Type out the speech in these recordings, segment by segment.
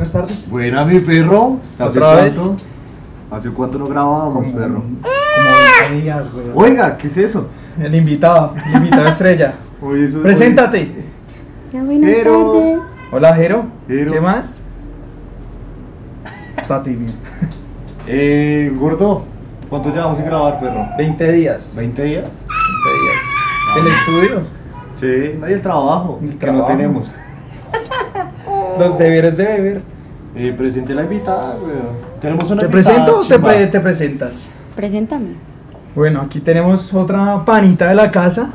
buenas tardes. Buena, mi perro. ¿Hace ¿Otra vez? cuánto? ¿Hace cuánto no grabábamos, perro? Como 20 días, güey. Oiga, ¿qué es eso? El invitado, el invitado estrella. Oye, eso- Preséntate. Ya, buenas Pero- tardes. Hola, Jero. Jero. ¿Qué más? Está tímido. Eh, gordo, ¿cuánto llevamos sin grabar, perro? 20 días. ¿20 días? 20 días. ¿El estudio? Sí, no hay el trabajo El que trabajo. no tenemos. Los deberes de beber. Eh, presente la invitada, weón. Tenemos una ¿Te invitada presento o te, chimba. pre- te presentas? Preséntame. Bueno, aquí tenemos otra panita de la casa,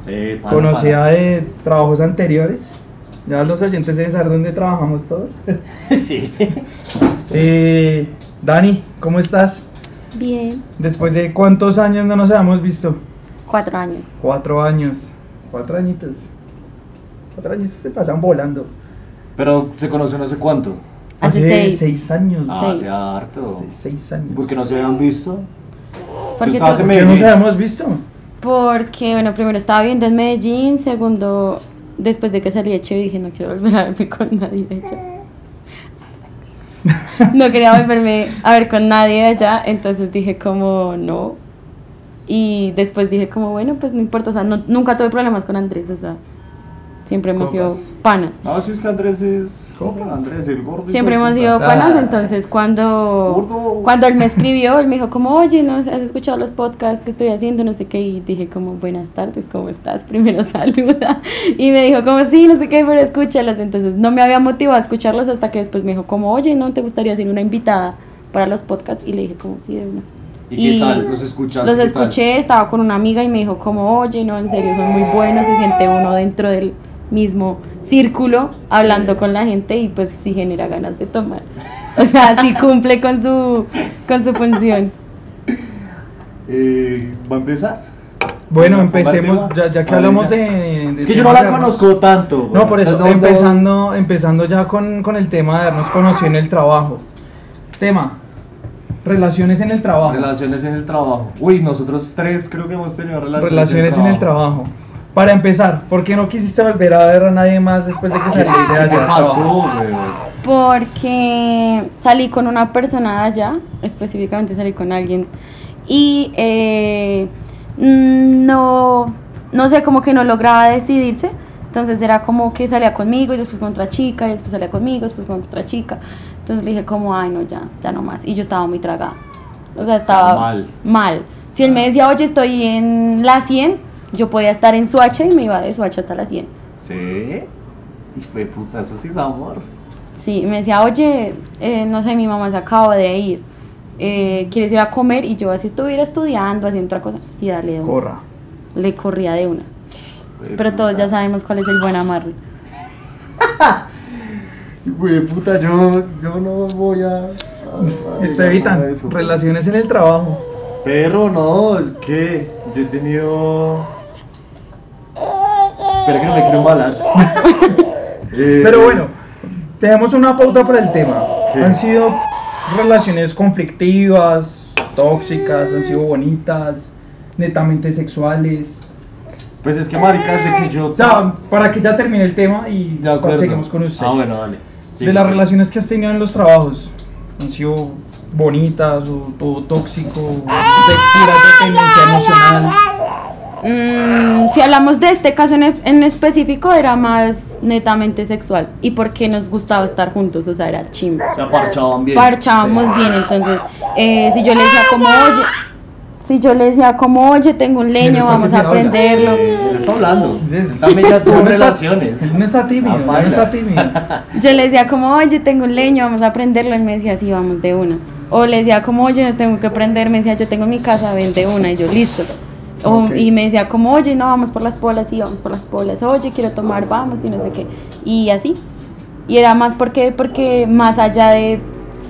Sí, pana, conocida de trabajos anteriores. Ya los oyentes deben saber dónde trabajamos todos. pana. sí. Eh, Dani, ¿cómo estás? Bien. Después de cuántos años no nos habíamos visto? Cuatro años. Cuatro años. Cuatro añitos. Cuatro años se pasan volando. Pero se conocen hace cuánto? Hace seis. seis años. Ah, Seis. hace harto. Hace seis años. Porque no se habían visto. Porque, en ¿Por qué no nos habíamos visto? porque, bueno, primero estaba viviendo en Medellín. Segundo, después de que salí de Che, dije no quiero volver a verme con nadie de allá. No quería volverme a ver con nadie de allá. Entonces dije, como no. Y después dije, como bueno, pues no importa. O sea, no- nunca tuve problemas con Andrés. O sea, siempre hemos sido panas. No, si es que Andrés es. Copas. Andrés, el gordo. Siempre hemos sido panas, Ah. entonces cuando, Gordo. cuando él me escribió, él me dijo como, oye, ¿no has escuchado los podcasts que estoy haciendo? No sé qué, y dije como, buenas tardes, ¿cómo estás? Primero saluda, y me dijo como, sí, no sé qué, pero escúchalos, entonces no me había motivado a escucharlos hasta que después me dijo como, oye, ¿no te gustaría ser una invitada para los podcasts? Y le dije como, sí, de una. ¿Y qué tal? ¿Los escuchaste? Los escuché, estaba con una amiga y me dijo como, oye, no, en serio, son muy buenos, se siente uno dentro del mismo círculo hablando con la gente y pues sí genera ganas de tomar. O sea, sí cumple con su, con su función. Eh, ¿Va a empezar? Bueno, empecemos, ya, ya que A ver, hablamos ya. de, de Es que yo no la darnos- conozco tanto. No, por eso, Entonces, empezando, empezando ya con, con el tema de habernos conocido en el trabajo. Tema, relaciones en el trabajo. Relaciones en el trabajo. Uy, nosotros tres creo que hemos tenido relaciones, Relaciones en el trabajo. Para empezar, ¿por qué no quisiste volver a ver a nadie más después de que saliste de allá? ¿Qué del pasó? Porque salí con una persona de allá, específicamente salí con alguien, y eh, mm, no, no sé, como que no lograba decidirse. Entonces era como que salía conmigo y después con otra chica, y después salía conmigo, después con otra chica. Entonces le dije como, ay no, ya, ya no más. Y yo estaba muy tragada. O sea, estaba mal. mal. Si él me decía, oye, estoy en la 100, yo podía estar en Suacha y me iba de Suacha hasta la 100. Sí. Y fue puta, eso sí es amor. Sí, me decía, oye, eh, no sé, mi mamá se acaba de ir, eh, ¿quieres ir a comer? Y yo así estuviera estudiando, haciendo otra cosa. Sí, dale de una. Corra. Le corría de una. Fue Pero todos ya sabemos cuál es el buen amarre. Güey, puta, yo, yo no voy a. a- a Se negar evitan relaciones en el trabajo. Perro, no, es que yo he tenido. Espera que no me quiero embalar. Eh, Pero bueno, dejemos una pauta para el tema. Sí. Han sido relaciones conflictivas, tóxicas, han sido bonitas, netamente sexuales. Pues es que, marica, desde que yo. O sea, para que ya termine el tema y De seguimos con usted. Ah, bueno, dale. Sí, de las sí. relaciones que has tenido en los trabajos, han sido bonitas o todo tóxico, de pura dependencia emocional. Mm, si hablamos de este caso en, en específico, era más netamente sexual. Y porque nos gustaba estar juntos, o sea, era chimba. Se aparchaban bien. parchábamos bien, entonces eh, si yo le decía como oye, si yo le decía como oye tengo un ¿Quién leño, vamos a. Sí, él está hablando. También ya tuvo relaciones. No está tímido, Ah, no está tímido. Yo le decía como oye tengo un leño, vamos a aprenderlo, y me decía sí, vamos de una. O le decía como oye no tengo que aprender, me decía yo tengo en mi casa, ven de una, y yo listo. O- Ok. Y me decía como oye no vamos por las polas, sí, vamos por las polas, oye quiero tomar, vamos, y no sé qué. Y así. Y era más porque, porque más allá de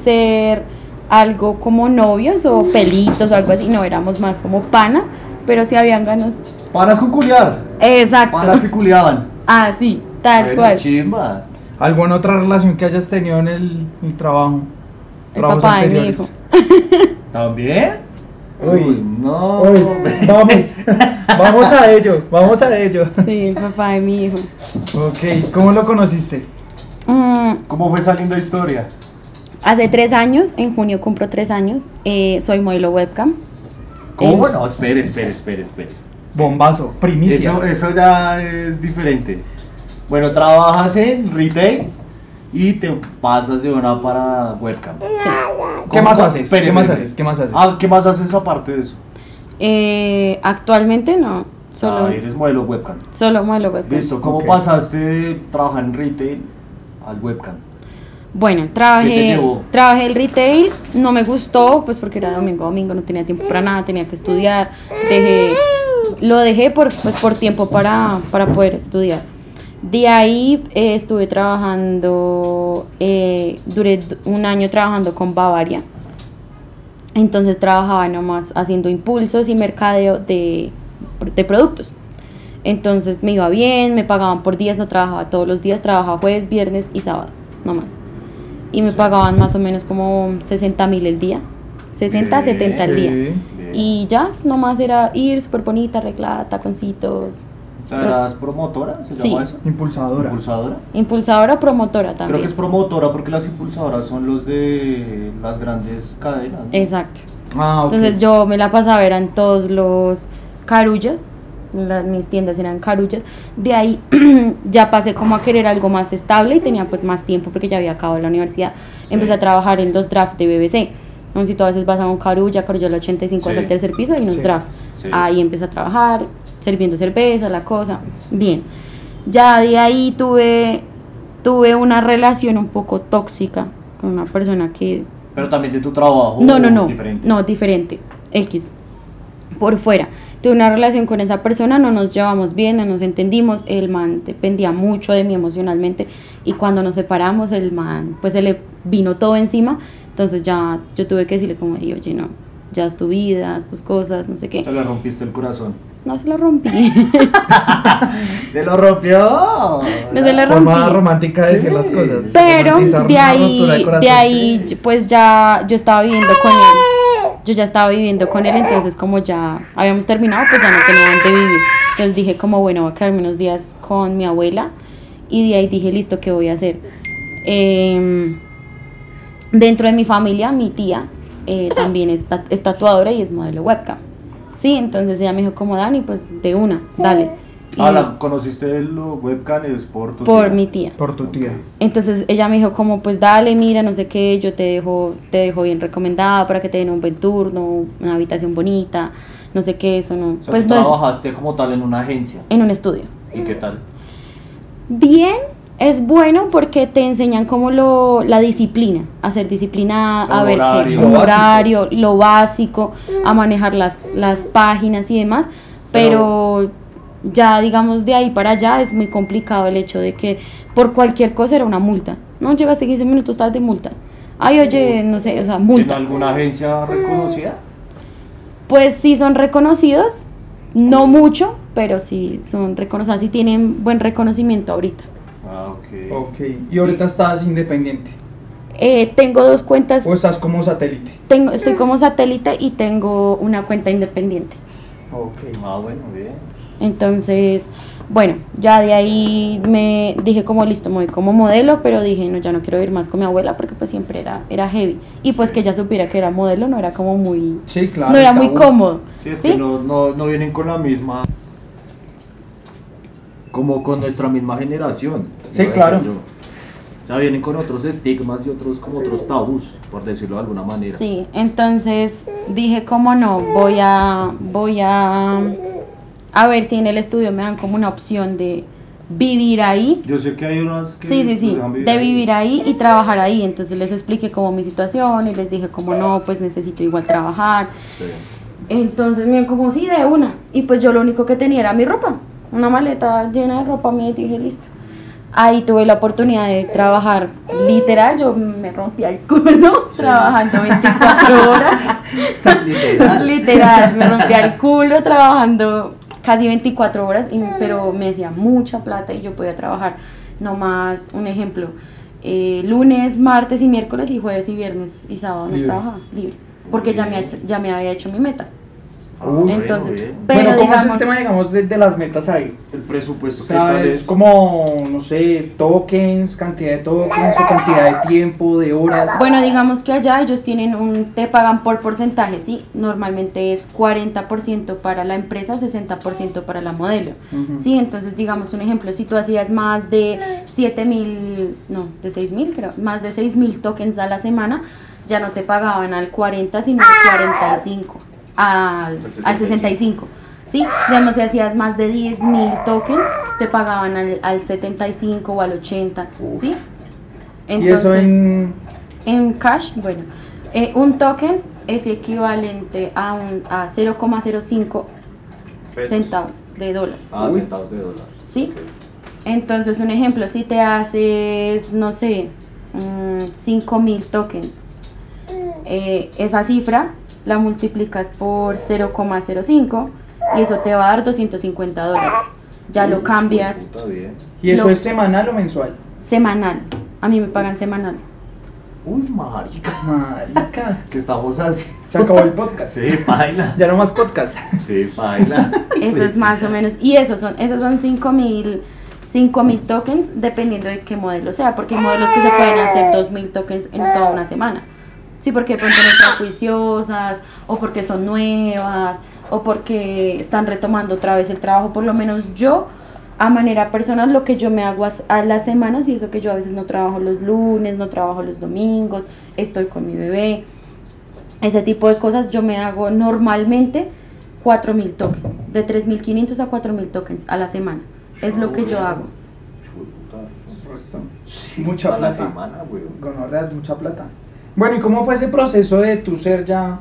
ser algo como novios o pelitos o algo así, no éramos más como panas, pero sí habían ganas. Panas con culiar. Exacto. Panas que culiaban. Ah, sí, tal Bueno, cual. chimba. ¿Alguna otra relación que hayas tenido en el, el trabajo? El papá de mi hijo. ¿También? Uy. no. Uy, vamos, vamos a ello, vamos a ello. Sí, el papá de mi hijo. Ok, ¿cómo lo conociste? Mm, ¿Cómo fue saliendo la historia? hace tres años, en junio cumplo tres años, eh, soy modelo webcam. ¿Cómo? Eh, No, espere, espere, espere, espere. Bombazo, primicia. Eso, eso ya es diferente. Bueno, trabajas en retail y te pasas de una para webcam. ¿Qué ¿Cómo más haces? Espere, ¿Qué más espere. haces? ¿Qué más haces? Ah, ¿qué más haces aparte de eso? Eh, actualmente no, solo, Ah, eres modelo webcam. solo modelo webcam. Listo, ¿cómo pasaste de trabajar en retail al webcam? Bueno, ¿Qué te trabajé, trabajé el retail, no me gustó, pues porque era domingo a domingo, no tenía tiempo para nada, tenía que estudiar, dejé, lo dejé por, pues, por tiempo para, para poder estudiar. De ahí eh, estuve trabajando, eh, duré un año trabajando con Bavaria, entonces trabajaba nomás haciendo impulsos y mercadeo de, de productos. Entonces me iba bien, me pagaban por días, no trabajaba todos los días, trabajaba jueves, viernes y sábado, nomás. Y me pagaban más o menos como 60 mil el día, 60, Bien, 70 el día. Y ya, nomás era ir súper bonita, arreglada, taconcitos. O sea, ¿eras promotora? ¿Se Sí. llama eso? Impulsadora. ¿Impulsadora? Impulsadora, promotora también. Creo que es promotora porque las impulsadoras son los de las grandes cadenas. ¿no? Exacto. Ah, ok. Entonces yo me la pasaba, eran todos los carullas, las, mis tiendas eran carullas. De ahí ya pasé como a querer algo más estable y tenía pues más tiempo porque ya había acabado la universidad. Sí. Empecé a trabajar en los drafts de BBC. Sé si tú a veces vas a un carulla, carulla el 85 Sí. hasta el tercer piso y unos Sí. drafts. Sí. Ahí empecé a trabajar, sirviendo cerveza, la cosa. Bien. Ya de ahí tuve, tuve una relación un poco tóxica con una persona que Pero también de tu trabajo. no, no, no. Diferente. No, diferente. X. Por fuera. Tuve una relación con esa persona, no nos llevamos bien, no nos entendimos. El man dependía mucho de mí emocionalmente. Y cuando nos separamos, el man, pues se le vino todo encima. Entonces ya yo tuve que decirle como, "Ey, oye, no, ya es tu vida, es tus cosas, no sé qué. Te le rompiste el corazón. No se lo rompí. ¡Se lo rompió! No se Forma rompí. romántica de decir las cosas. Pero de ahí, de corazón, de ahí, sí. pues ya yo estaba viviendo con él. Yo ya estaba viviendo con él, entonces como ya habíamos terminado, pues ya no tenía dónde vivir. Entonces dije como, bueno, voy a quedarme unos días con mi abuela. Y de ahí dije, listo, ¿qué voy a hacer? Em, dentro de mi familia, mi tía eh, también es, es tatuadora y es modelo webcam. Sí, entonces ella me dijo como, Dani, pues de una, dale. Y Ah, la conociste el webcam es por tu por tía? mi tía. Por tu tía. Entonces ella me dijo como pues dale, mira, no sé qué, yo te dejo, te dejo bien recomendada para que te den un buen turno, una habitación bonita, no sé qué, eso no. O sea, pues tú no es trabajaste como tal en una agencia. en un estudio. ¿Y qué tal? Bien, es bueno porque te enseñan como lo, la disciplina, a ser disciplinada, O sea, a ver horario. qué, Lo un básico. horario, lo básico, a manejar las, las páginas y demás, pero, ya digamos de ahí para allá es muy complicado el hecho de que por cualquier cosa era una multa. No llegaste 15 minutos tarde, multa. Ay, oye, no sé, o sea, ¿En multa. alguna agencia reconocida? Pues sí son reconocidos, no mucho, pero sí son reconocidos, sí tienen buen reconocimiento ahorita. Ah, ok. Ok. Y ahorita estás independiente. Eh, tengo dos cuentas, O estás como satélite. tengo, estoy como satélite y tengo una cuenta independiente. Ok. Ah, bueno, bien. Entonces, bueno, ya de ahí me dije como listo, me voy como modelo, pero dije, no, ya no quiero ir más con mi abuela porque pues siempre era, era heavy. Y pues que ella supiera que era modelo no era como muy, Sí, claro. no era muy cómodo. Sí, es ¿sí? que no, no, no vienen con la misma. Como con nuestra misma generación. Sí, claro. O sea, vienen con otros estigmas y otros como otros tabús, por decirlo de alguna manera. Sí, entonces dije, ¿cómo no? Voy a, voy a, a ver si en el estudio me dan como una opción de vivir ahí. Yo sé que hay unas que Sí, sí, sí, dejan de vivir ahí y trabajar ahí. Entonces les expliqué como mi situación y les dije como no, pues necesito igual trabajar. Sí. Entonces me dijeron como sí, de una. Y pues yo lo único que tenía era mi ropa, una maleta llena de ropa mía y dije listo. Ahí tuve la oportunidad de trabajar literal, yo me rompía el culo Sí. trabajando 24 horas. Literal. Literal, me rompía el culo trabajando casi 24 horas, y- pero me decía mucha plata y yo podía trabajar nomás, un ejemplo, eh, lunes, martes y miércoles y jueves y viernes y sábado no Libre. trabajaba, libre, porque ya me, ha- ya me había hecho mi meta. Uy, Entonces, bien. pero bueno, ¿cómo es el digamos- tema, digamos, de, de las metas ahí? El presupuesto O que sea, tal es es como, no sé, tokens, cantidad de tokens o cantidad de tiempo, de horas. Bueno, digamos que allá ellos tienen un, te pagan por porcentaje, sí, normalmente es 40% para la empresa, 60% para la modelo. Ujú. Sí, entonces digamos un ejemplo, si tú hacías más de 7 mil, no, de 6 mil creo, más de 6 mil tokens a la semana, ya no te pagaban al 40, sino al 45, al, al 65. Sí, digamos si hacías más de 10 mil tokens, te pagaban al, al 75 o al 80, ¿sí? y eso en... En cash, bueno, eh, un token es equivalente a, un, a 0,05 pesos. centavos de dólar. Ah, Uy. centavos de dólar. ¿Sí? Entonces, un ejemplo, si te haces, no sé, 5 mil tokens, eh, esa cifra la multiplicas por 0,05 y eso te va a dar 250 dólares. Ya lo cambias. ¿Y eso Lo- es semanal o mensual? semanal. A mí me pagan semanal. Uy, marica. Marica. ¿Qué estamos haciendo? Se acabó el podcast. Sí, baila. Ya no más podcast. Sí, baila. Eso es más o menos. Y esos son, esos son 5000 5000 tokens dependiendo de qué modelo sea, porque hay modelos que se pueden hacer 2000 tokens en toda una semana. Sí, porque de pronto no están juiciosas, o porque son nuevas, o porque están retomando otra vez el trabajo. Por lo menos yo, a manera personal, lo que yo me hago as- a las semanas, y eso que yo a veces no trabajo los lunes, no trabajo los domingos, estoy con mi bebé, ese tipo de cosas, yo me hago normalmente 4.000 tokens, de 3.500 a 4.000 tokens a la semana. Es lo que yo hago. Chuta. Mucha A la plata. semana, mucha plata. Bueno, ¿y cómo fue ese proceso de tu ser ya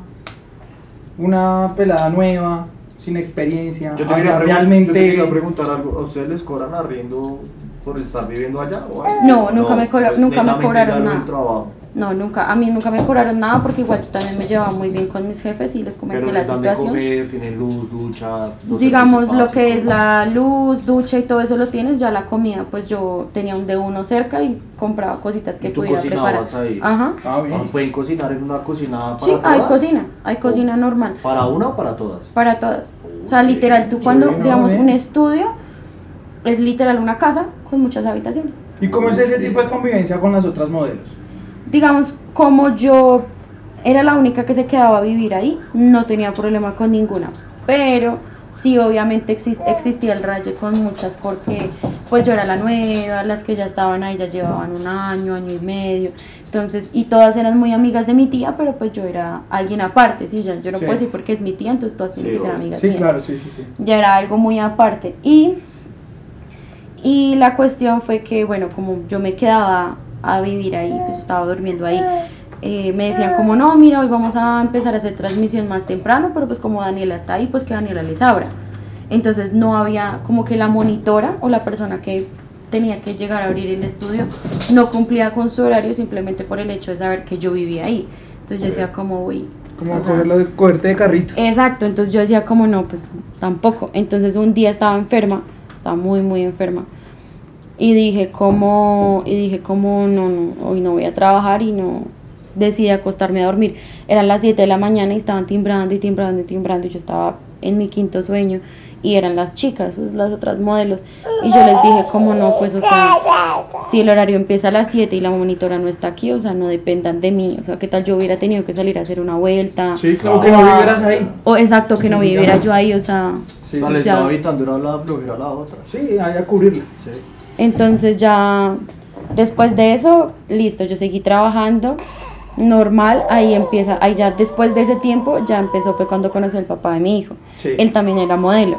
una pelada nueva, sin experiencia? Yo te, quería realmente... yo te quería preguntar algo. ¿A ustedes les cobran arriendo por estar viviendo allá? O? No, nunca me pues nunca me cobraron nada. trabajo. No, nunca, a mí nunca me cobraron nada porque igual yo también me llevaba muy bien con mis jefes y les comenté Pero la les dan de situación. comer, tienen luz, ducha. los Digamos servicios lo que es básicos. la luz, ducha y todo eso lo tienes, ya la comida, pues yo tenía un de uno cerca y compraba cositas que ¿Y tú pudiera preparar. cocinabas ahí? Ajá. Ah, bien. Ah, ¿Pueden cocinar en una cocina para Sí, hay todas? cocina, hay cocina normal. ¿Para una o para todas? Para todas. O sea, literal, tú cuando, Chévere, ¿no? digamos, Bien. un estudio es literal una casa con muchas habitaciones. ¿Y cómo es ese tipo de convivencia con las otras modelos? Digamos, como yo era la única que se quedaba a vivir ahí, no tenía problema con ninguna. Pero sí, obviamente exis- existía el raye con muchas porque pues yo era la nueva, las que ya estaban ahí ya llevaban un año, año y medio. Entonces, y todas eran muy amigas de mi tía, pero pues yo era alguien aparte, sí, yo, yo no Sí. puedo decir porque es mi tía, entonces todas tienen Sí, que ser amigas Sí, mías. claro, sí, sí, sí. ya era algo muy aparte. Y, y la cuestión fue que, bueno, como yo me quedaba a vivir ahí, pues estaba durmiendo ahí, eh, me decían como, no, mira, hoy vamos a empezar a hacer transmisión más temprano, pero pues como Daniela está ahí, pues que Daniela les abra. Entonces no había como que la monitora o la persona que tenía que llegar a abrir el estudio no cumplía con su horario simplemente por el hecho de saber que yo vivía ahí. Entonces yo decía como, uy, Como cogerlo cogerte de carrito. Exacto, entonces yo decía como no, pues tampoco. Entonces un día estaba enferma, estaba muy muy enferma. Y dije como y dije como no, no, hoy no voy a trabajar y no decidí acostarme a dormir. Eran las 7 de la mañana y estaban timbrando y timbrando y timbrando y yo estaba en mi quinto sueño y eran las chicas, pues las otras modelos y yo les dije como no, pues o sea, si el horario empieza a las 7 y la monitora no está aquí, o sea, no dependan de mí, o sea, qué tal yo hubiera tenido que salir a hacer una vuelta. Sí, claro, Ah. que no vivieras ahí. O exacto, que no viviera yo ahí, o sea. Sí, o sea, sí, le ya. estaba evitando era la a la otra. sí, ahí a cubrirla. Sí. Entonces ya, después de eso, listo, yo seguí trabajando normal, ahí empieza, ahí ya después de ese tiempo, ya empezó, fue cuando conocí al papá de mi hijo. Sí. Él también era modelo.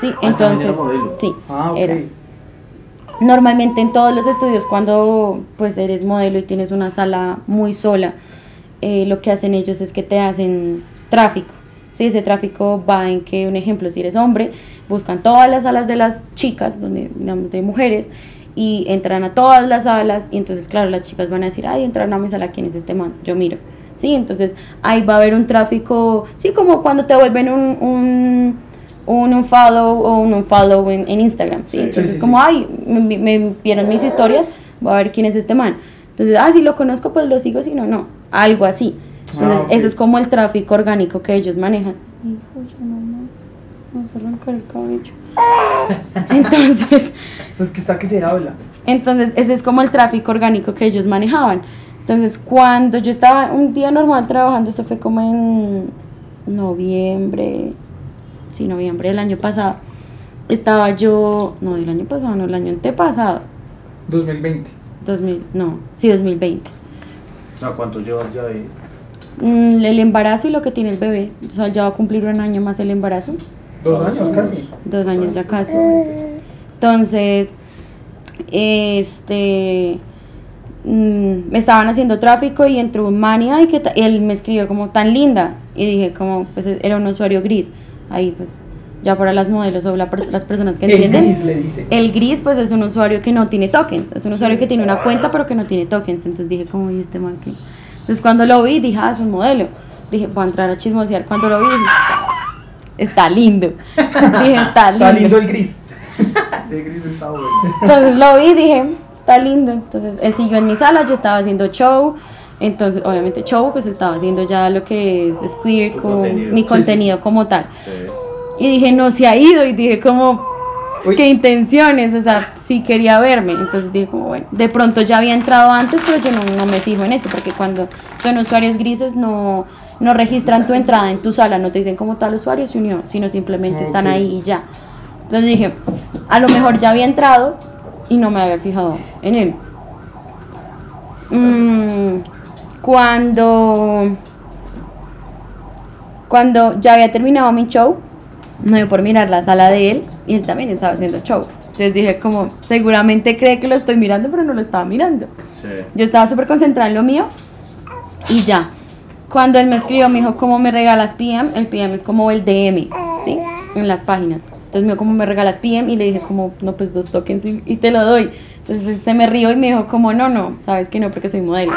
Sí, Ah, entonces, era modelo. sí, Ah, ok. era. Normalmente en todos los estudios cuando pues eres modelo y tienes una sala muy sola, eh, lo que hacen ellos es que te hacen tráfico. Sí, ese tráfico va en que, un ejemplo, si eres hombre, buscan todas las salas de las chicas, donde, digamos, de mujeres, y entran a todas las salas, y entonces, claro, las chicas van a decir, ay, entraron a mi sala, ¿quién es este man? Yo miro. Sí, entonces ahí va a haber un tráfico, sí, como cuando te vuelven un, un, un, un follow o un unfollow en, en Instagram, ¿sí? Sí, Entonces, sí, sí. como, ay, me, me vieron mis historias, voy a ver quién es este man. Entonces, ah, si lo conozco, pues lo sigo, si no, no. Algo así. Entonces, Ah, ese es como el tráfico orgánico que ellos manejan. Hijo, yo no. Vamos a arrancar el cabello. Entonces, Esto es que está que se habla. entonces ese es como el tráfico orgánico que ellos manejaban. Entonces, cuando yo estaba un día normal trabajando, esto fue como en noviembre, sí, noviembre del año pasado, estaba yo, no, del año pasado, no, el año antepasado, 2020. 2000, no, sí, 2020. O sea, ¿cuánto llevas ya ahí? Mm, el embarazo y lo que tiene el bebé, o sea, ya va a cumplir un año más el embarazo. Dos años casi. Dos años ya casi. Entonces, este, mm, me estaban haciendo tráfico y entró un mania y que él me escribió como tan linda y dije como, pues era un usuario gris. Ahí pues, ya para las modelos o la pers- las personas que El entienden. gris le dice. El gris pues es un usuario que no tiene tokens, es un usuario que tiene una cuenta pero que no tiene tokens. Entonces dije como, ¿y este man qué? Entonces cuando lo vi dije, ah, es un modelo. Dije, voy a entrar a chismosear. Cuando lo vi dije, está lindo. dije, está, Está lindo el gris. Ese gris está bueno. Entonces lo vi y dije, está lindo. Entonces él siguió en mi sala, yo estaba haciendo show. Entonces, obviamente, show, pues estaba haciendo ya lo que es, como contenido. mi Sí, contenido como tal. Sí. Y dije, no se ha ido. Y dije, como, Uy. qué intenciones. O sea, sí quería verme. Entonces dije, como, bueno, de pronto ya había entrado antes, pero yo no, no me fijo en eso, porque cuando son usuarios grises no, no registran tu entrada en tu sala, no te dicen como tal usuario se unió, sino simplemente están ahí y ya. Entonces dije, a lo mejor ya había entrado y no me había fijado en él. Mm, cuando cuando ya había terminado mi show, me dio por mirar la sala de él y él también estaba haciendo show. Entonces dije como, seguramente cree que lo estoy mirando, pero no lo estaba mirando. Sí. Yo estaba súper concentrada en lo mío y ya. Cuando él me escribió, me dijo, ¿cómo me regalas PM? El PM es como el DM, ¿sí? En las páginas. Entonces me dijo, ¿cómo me regalas PM? Y le dije, como, no, pues dos tokens y, y te lo doy. Entonces se me rió y me dijo, como, no, no, sabes que no, porque soy modelo.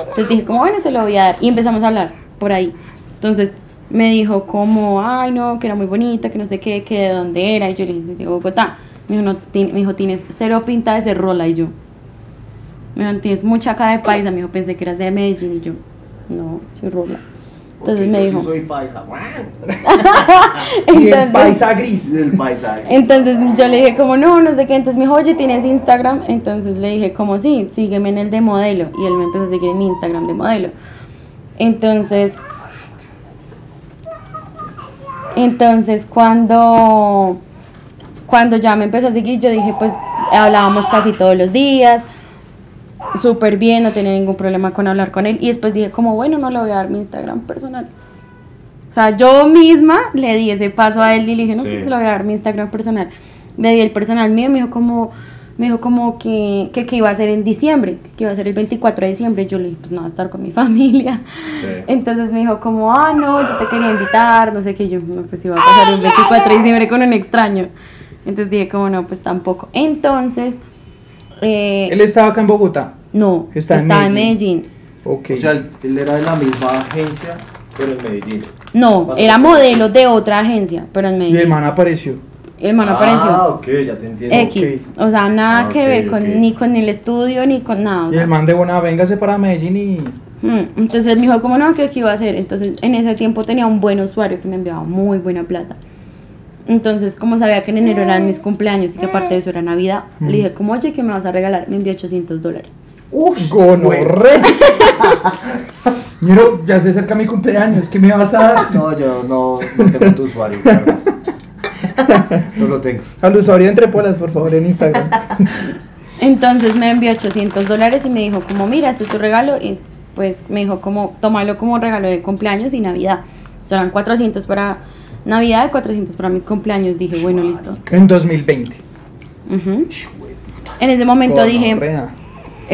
Entonces dije, como, bueno, se lo voy a dar. Y empezamos a hablar por ahí. Entonces me dijo, como, ay, no, que era muy bonita, que no sé qué, que de dónde era. Y yo le dije, de Bogotá. Me dijo, no, ti- me dijo, tienes cero pinta de ser rola. Y yo, me dijo, tienes mucha cara de paisa. Me dijo, pensé que eras de Medellín. Y yo, no, soy rola. Entonces me yo dijo, Sí soy paisa. Y el entonces, paisa gris. Del paisaje. entonces yo le dije como no, no sé qué, entonces me dijo, oye, ¿tienes Instagram? Entonces le dije como sí, sígueme en el de modelo y él me empezó a seguir en mi Instagram de modelo. Entonces, entonces cuando, cuando ya me empezó a seguir, yo dije pues hablábamos casi todos los días, súper bien, no tenía ningún problema con hablar con él y después dije como bueno, no le voy a dar mi Instagram personal. O sea, yo misma le di ese paso a él y le dije, no, Sí. pues te lo voy a dar mi Instagram personal. Le di el personal mío, me dijo como, me dijo como que, que, que iba a ser en diciembre, que iba a ser el 24 de diciembre. Yo le dije, pues no, voy a estar con mi familia. Sí. Entonces me dijo como, ah, no, yo te quería invitar, no sé qué, yo, no, pues iba a pasar el 24 de diciembre con un extraño. Entonces dije como, no, pues tampoco. Entonces, eh, Él estaba acá en Bogotá. no, está estaba en en Medellín. Medellín. Ok. O sea, él, era de la misma agencia, pero en Medellín. No, ¿Cuándo era modelo de otra agencia, pero en y Medellín. el man apareció. El man Ah, apareció. ok, ya te entiendo. X, o sea, nada Ah, que ver con ni con el estudio ni con nada. o Y sea. el man de buena, véngase para Medellín y. Mm, Entonces me dijo, como no, ¿qué, qué iba a hacer? Entonces en ese tiempo tenía un buen usuario que me enviaba muy buena plata. Entonces, como sabía que en enero eran mis cumpleaños y que aparte de eso era Navidad, Mm. le dije, como, oye, ¿qué me vas a regalar? Me envió 800 dólares. Uf, Gonorre. Miro, ya se acerca mi cumpleaños. ¿Qué me vas a dar? No, yo no, no tengo tu usuario. claro. No lo tengo. Al usuario entre polas, por favor, en Instagram. Entonces me envió 800 dólares y me dijo, como, mira, este es tu regalo. Y pues me dijo, como, tómalo como regalo de cumpleaños y Navidad. Serán 400 para Navidad y 400 para mis cumpleaños. Dije, bueno, listo. En 2020. Ujú. En ese momento dije, Gonorrea.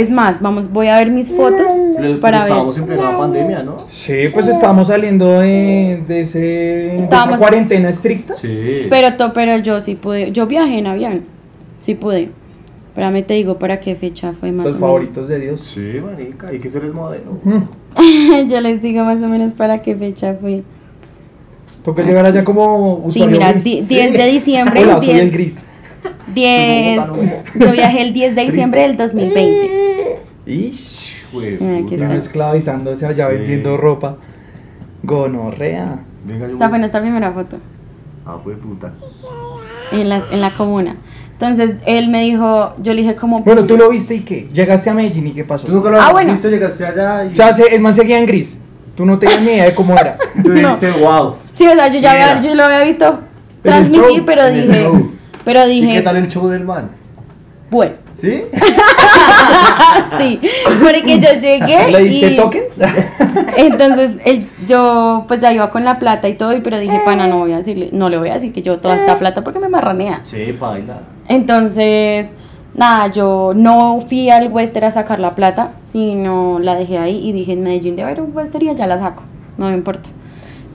Es más, vamos, voy a ver mis fotos Pero, para pero ver. estábamos en plena pandemia, ¿no? Sí, pues estábamos saliendo de, de, ese, de esa cuarentena estricta. Sí. Pero, to- pero yo sí pude, yo viajé en avión, sí pude. Espérame, te digo para qué fecha fue más Los o favoritos de Dios. Sí, marica, hay que ser modelo. Mm. yo les digo más o menos para qué fecha fue. Toca llegar allá como Sí, usuario mira, gris. di- 10 de diciembre, Hola, soy 10. el gris. 10, yo viajé el 10 de diciembre del 2020. Ish. Güey, aquí está. Esclavizándose allá Sí. vendiendo ropa. Gonorrea. Venga, yo Esa fue nuestra primera foto Ah, pues puta. en la, en la comuna. Entonces él me dijo, yo le dije como... Bueno, tú lo viste y qué? Llegaste a Medellín y qué pasó. Tú nunca lo Ah, bueno. visto, llegaste allá y O sea, se- el man seguía en gris. Tú no tenías ni idea de cómo era. tú no. dijiste, wow. Sí, o sea, yo ya había- yo lo había visto transmitir, show, pero en el dije... Pero ¿Y dije... qué tal el show del man? Bueno, ¿Sí? sí, porque yo llegué ¿Le diste y- tokens? Entonces, él, yo pues ya iba con la plata y todo, y- pero dije, pana, no voy a decirle, no le voy a decir que yo toda esta plata porque me marranea. Sí, baila. Entonces, nada, yo no fui al Wester a sacar la plata, sino la dejé ahí y dije, en Medellín debe haber un Wester y ya la saco, no me importa.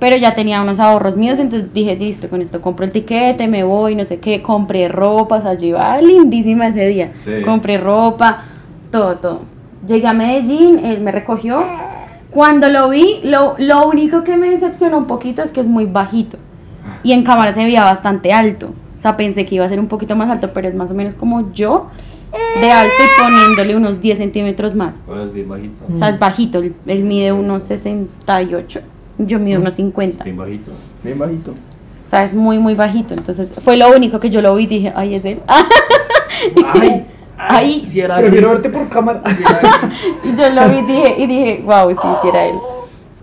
Pero ya tenía unos ahorros míos, entonces dije, listo, con esto compro el tiquete, me voy, no sé qué, compré ropa, o sea, yo iba lindísima ese día. Sí. Compré ropa, todo, todo. Llegué a Medellín, él me recogió. Cuando lo vi, lo, lo único que me decepcionó un poquito es que es muy bajito. Y en cámara se veía bastante alto. O sea, pensé que iba a ser un poquito más alto, pero es más o menos como yo, de alto y poniéndole unos 10 centímetros más. Bien bajito. O sea, es bajito, él, él mide unos 68, yo mido unos 50. Bien bajito. Bien bajito. O sea, es muy, muy bajito. Entonces, fue lo único que yo lo vi y dije, ay, es él. Ay, Ay, si era Prefiero verte por cámara. Si era. Y yo lo vi y dije, y dije, wow, sí, sí era él.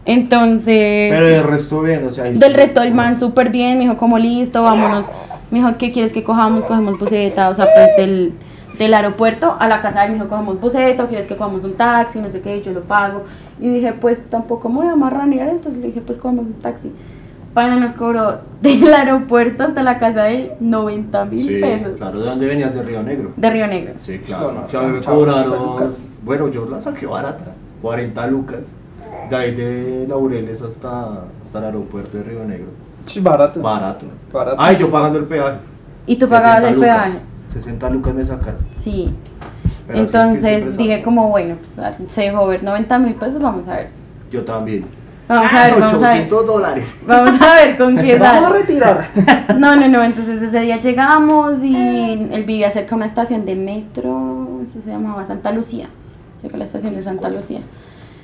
Entonces, Pero del resto bien, o sea. del sí. resto el man súper bien, me dijo, como listo, vámonos. Me dijo, ¿qué quieres que cojamos? Cogemos buseta, o sea, pues del, del aeropuerto a la casa de él me dijo, cogemos buseta, o quieres que cojamos un taxi, no sé qué, yo lo pago. Y dije, pues tampoco me voy a marranear, entonces le dije, pues cogemos un taxi. Pana nos cobró del aeropuerto hasta la casa de él 90 mil Sí, pesos. claro, ¿de dónde venías? De Río Negro. De Río Negro. Sí, claro. No, no, o sea, me chao, cobraron. Bueno, yo la saqué barata. 40 lucas. De ahí de Laureles hasta, hasta el aeropuerto de Río Negro. Sí, barato. Barato. Barato. Ay, yo pagando el peaje. Y tú pagabas 60 el lucas. peaje. 60 lucas me sacaron. Sí. Pero así es que Entonces dije como, bueno, pues ah, se dejó ver 90 mil pesos, vamos a ver. Yo también. Vamos Ah, a ver, vamos a ver. 800 dólares. Vamos a ver con qué Vamos a retirar. No, no, no, entonces ese día llegamos y él vivía cerca de una estación de metro, eso se llamaba Santa Lucía, cerca de la estación de Santa Lucía.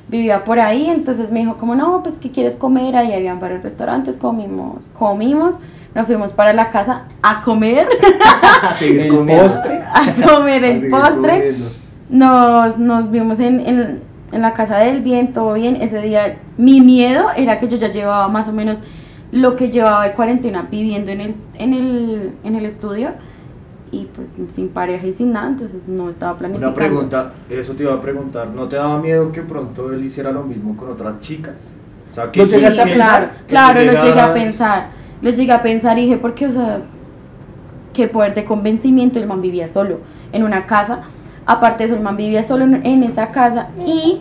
Vivía por ahí, entonces me dijo como, no, pues ¿qué quieres comer? Ahí habían varios restaurantes, comimos, comimos, nos fuimos para la casa a comer, A seguir El postre. a comer el postre. comiendo. Nos, nos vimos en, en, en la casa del bien, todo bien. Ese día mi miedo era que yo ya llevaba más o menos lo que llevaba de cuarentena viviendo en el, en el, en el estudio y pues sin pareja y sin nada, entonces no estaba planificando. Una pregunta, eso te iba a preguntar, ¿no te daba miedo que pronto él hiciera lo mismo con otras chicas? O sea, que ¿Lo Sí, llegaste a que- pensar? claro, que lo llegué a pensar. Lo llegué a pensar y dije, porque, o sea, qué poder de convencimiento, el man vivía solo en una casa. Aparte de eso, el man vivía solo en, en esa casa y,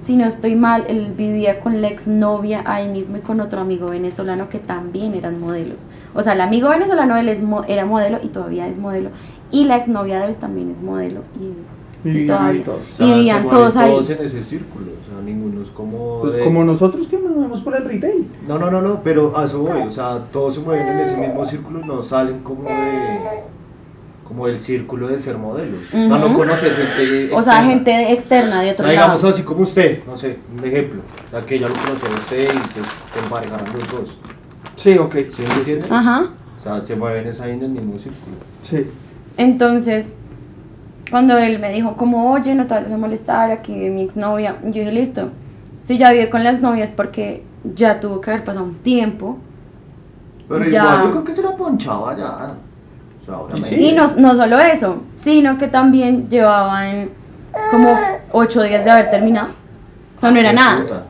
si no estoy mal, él vivía con la exnovia ahí mismo y con otro amigo venezolano que también eran modelos. O sea, el amigo venezolano él es mo- era modelo y todavía es modelo. Y la exnovia de él también es modelo. Y, y Vivían todavía- ahí todos. O sea, y se vivían mueven todos ahí. todos en ese círculo, o sea, ninguno es como... Pues de- como nosotros que nos movemos por el retail. No, no, no, no, pero a eso voy, o sea, todos se mueven en ese mismo círculo y no salen como de... como del círculo de ser modelos. O sea, no Ujú. conocer gente o sea, externa. gente externa de O otro sea, digamos lado. así como usted, no sé, un ejemplo, o sea, que ya lo conoció a usted y pues te emparejaron los dos. Sí, ok. ¿Sí me entiendes? Ajá. O sea, se mueven ahí en el mismo círculo. Sí. Entonces, cuando él me dijo como, oye, no te vayas a molestar, aquí vive mi exnovia, yo dije, listo, si ya vive con las novias porque ya tuvo que haber pasado un tiempo. Pero Ya. igual yo creo que se la ponchaba ya. O sea, obviamente. Y no, no solo eso, sino que también llevaban como ocho días de haber terminado. O sea, no era nada.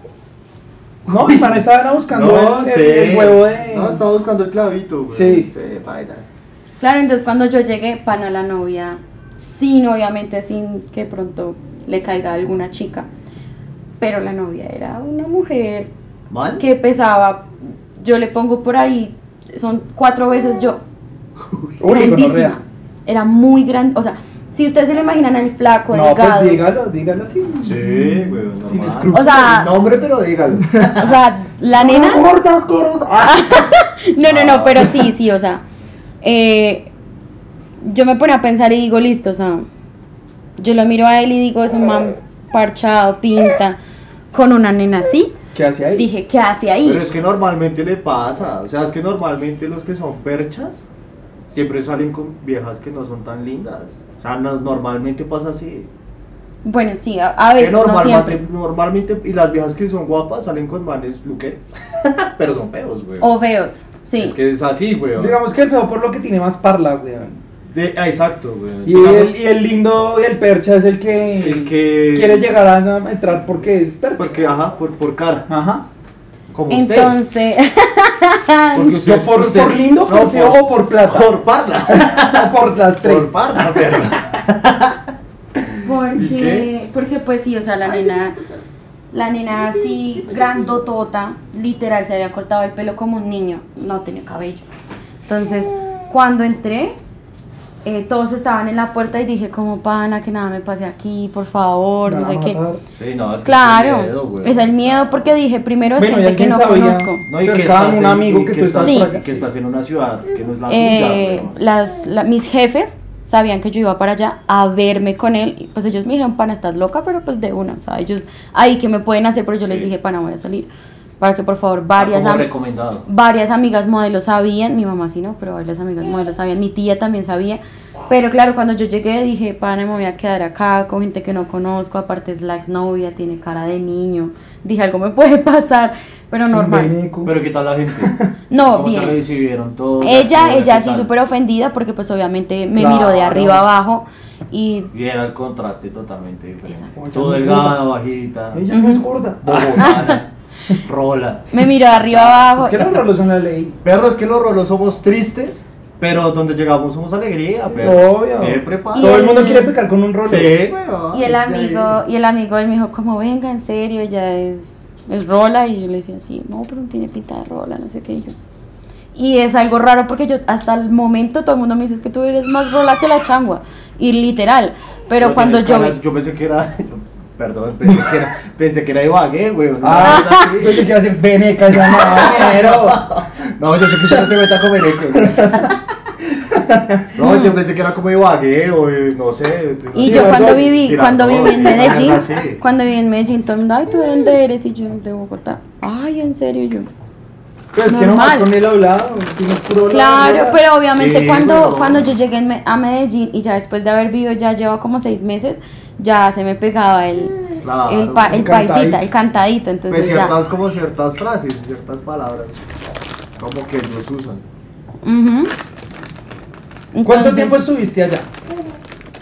No, mi pana estaba buscando No, el, sí. el- el huevo de. No, estaba buscando el clavito, güey. Sí. Sí, baila. Claro, entonces cuando yo llegué, pana la novia, sin obviamente sin que pronto le caiga alguna chica, pero la novia era una mujer ¿Mal? que pesaba, yo le pongo por ahí, son cuatro veces yo, Uy, grandísima, era muy grande, o sea, si ustedes se lo imaginan al flaco, No, delgado, pues dígalo, dígalo así. Sí, güey, Sin escrúpulos. O sea- El nombre, pero dígalo. o sea, la nena, Gorda, asquerosa. Ah. no, no, Ah. no, pero sí, sí, o sea, eh, yo me ponía a pensar y digo, listo, o sea, yo lo miro a él y digo, es un man parchado, pinta, con una nena así, ¿Qué hace ahí? dije, ¿qué hace ahí? Pero es que normalmente le pasa, o sea, es que normalmente los que son perchas siempre salen con viejas que no son tan lindas. Sea, no- normalmente pasa así. Bueno, sí, a, veces, no normalmente, normalmente, y las viejas que son guapas salen con manes luqueros. Pero son feos, güey. O feos, sí. Es que es así, güey. Digamos que el feo por lo que tiene más parla, weón. De- ah, exacto, güey. Y Digamos, el, y el lindo y el percha es el que, el que quiere llegar a entrar porque es percha. Porque, ajá, por, por cara. Ajá. Como usted. Porque usted por, usted- por lindo, por feo o por plata. Por parla. o por las tres. Por parla, pero. ¿Y porque, porque pues sí, o sea, la nena, la nena así, grandotota, literal, se había cortado el pelo como un niño, no tenía cabello. Entonces, cuando entré, eh, todos estaban en la puerta y dije como, pana, que nada me pase aquí, por favor, Me no sé qué. Sí, no, es que Claro, es miedo, güey. es el miedo porque dije, primero es Bueno, gente que no sabía. conozco. No, y que estás un amigo que tú estás Sí. por acá. Que estás en una ciudad que no es la Eh, tuya, las, la- mis jefes sabían que yo iba para allá a verme con él y pues ellos me dijeron, pana, estás loca, pero pues de una, o sea, ellos ahí que me pueden hacer, pero yo les dije, pana, voy a salir, para que por favor varias, como am- recomendado. varias amigas modelos sabían, mi mamá sí no, pero varias amigas modelos sabían, mi tía también sabía, pero claro, cuando yo llegué dije, pana, me voy a quedar acá con gente que no conozco, aparte es la exnovia, tiene cara de niño, dije, algo me puede pasar, pero normal. Pero ¿qué tal la gente? No, ¿Cómo bien. te recibieron todos? Ella, ¿Qué ella sí súper ofendida porque pues obviamente me Claro. miró de arriba abajo y Y era el contraste totalmente diferente. Todo delgada, no bajita. Ella no es gorda. Rola. me miró de arriba abajo. Es que los rolos son la ley. Perro, es que los rolos somos tristes, pero donde llegamos somos alegría, perro. Obvio. Siempre pasa. Todo el, el- mundo quiere pecar con un rolo. Sí, weón. Y el amigo, y el amigo él me dijo, como venga, en serio, ella es, es rola. Y yo le decía, sí, no, pero no tiene pinta de rola, no sé qué. Y, yo, y es algo raro porque yo hasta el momento todo el mundo me dice "Es que tú eres más rola que la changua. Y literal. Pero cuando yo caras, yo pensé que era. Perdón, pensé que era, pensé que era Ibagué, güey. una Ah, así. yo pensé que iba a decir veneca, ya no, pero. No, yo sé que usted no se meta con venecos. No, yo pensé que era como Ibagué o no sé. Y Sí, yo cuando viví, cuando viví en sí, Medellín, cuando viví en Medellín, todo el mundo, ay, ¿tú de dónde eres? Y yo, de Bogotá. Ay, ¿en serio? Yo, Pues que no con el hablado. puro Claro, pero obviamente Sí, cuando, pero- cuando yo llegué a Medellín y ya después de haber vivido, ya lleva como seis meses, ya se me pegaba el, Claro, el, pa- el el paisita, cantadito. el cantadito, Pues entonces ya. ciertas, como ciertas frases, ciertas palabras. Como que ellos usan. Ujú. ¿Cuánto Entonces, tiempo estuviste allá?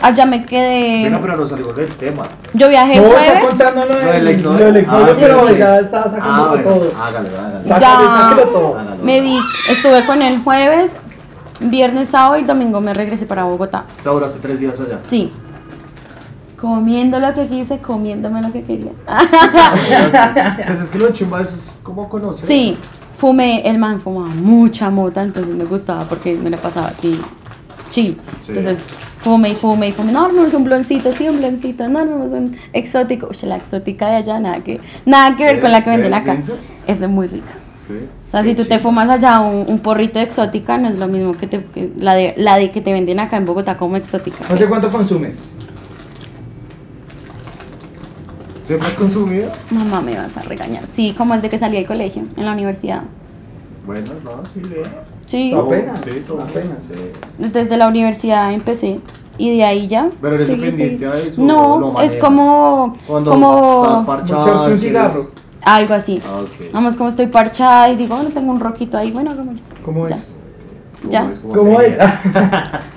Allá me quedé. Venga, pero nos salimos del tema. Yo viajé No, está jueves. contando lo del lo del exnovio, Ah, pero sí, ya está sacando Ah, bueno, todo. hágale, hágale. Sácalo, Ya. sácalo todo. Me vi, estuve con él jueves, viernes, sábado y domingo me regresé para Bogotá. Te duraste tres días allá. Sí. Comiendo lo que quise, comiéndome lo que quería. Pues es que lo chimba eso es como conocer. Sí, fumé, el man fumaba mucha mota, entonces me gustaba porque me la pasaba así, chill. Sí. Entonces, fume y fume y fume. No, armemos un bloncito, sí, un bloncito. No, armemos un exótico. Uy, la exótica de allá, nada que, nada que ver con la que venden ¿ves, acá. Es muy rica. Sí. O sea, si tú te fumas allá un, un porrito de exótica, no es lo mismo que, te, que la, de, la de que te venden acá en Bogotá como exótica. No sé cuánto consumes. ¿Siempre has consumido? Mamá, me vas a regañar. Sí, como el de que salí del colegio, en la universidad. Bueno, no, sí, bien. Sí, Todo. Apenas. sí, todo. apenas. Sí. desde la universidad empecé. Y de ahí ya. ¿Pero eres seguí, dependiente seguí. a eso No, es como. Cuando como estás parchado. Echarte un cigarro. algo así. Ah, ok. Vamos, como estoy parchada y digo, bueno, tengo un roquito ahí, bueno, hagámoslo. ¿Cómo Ya. es? Ya. es? ¿Cómo es?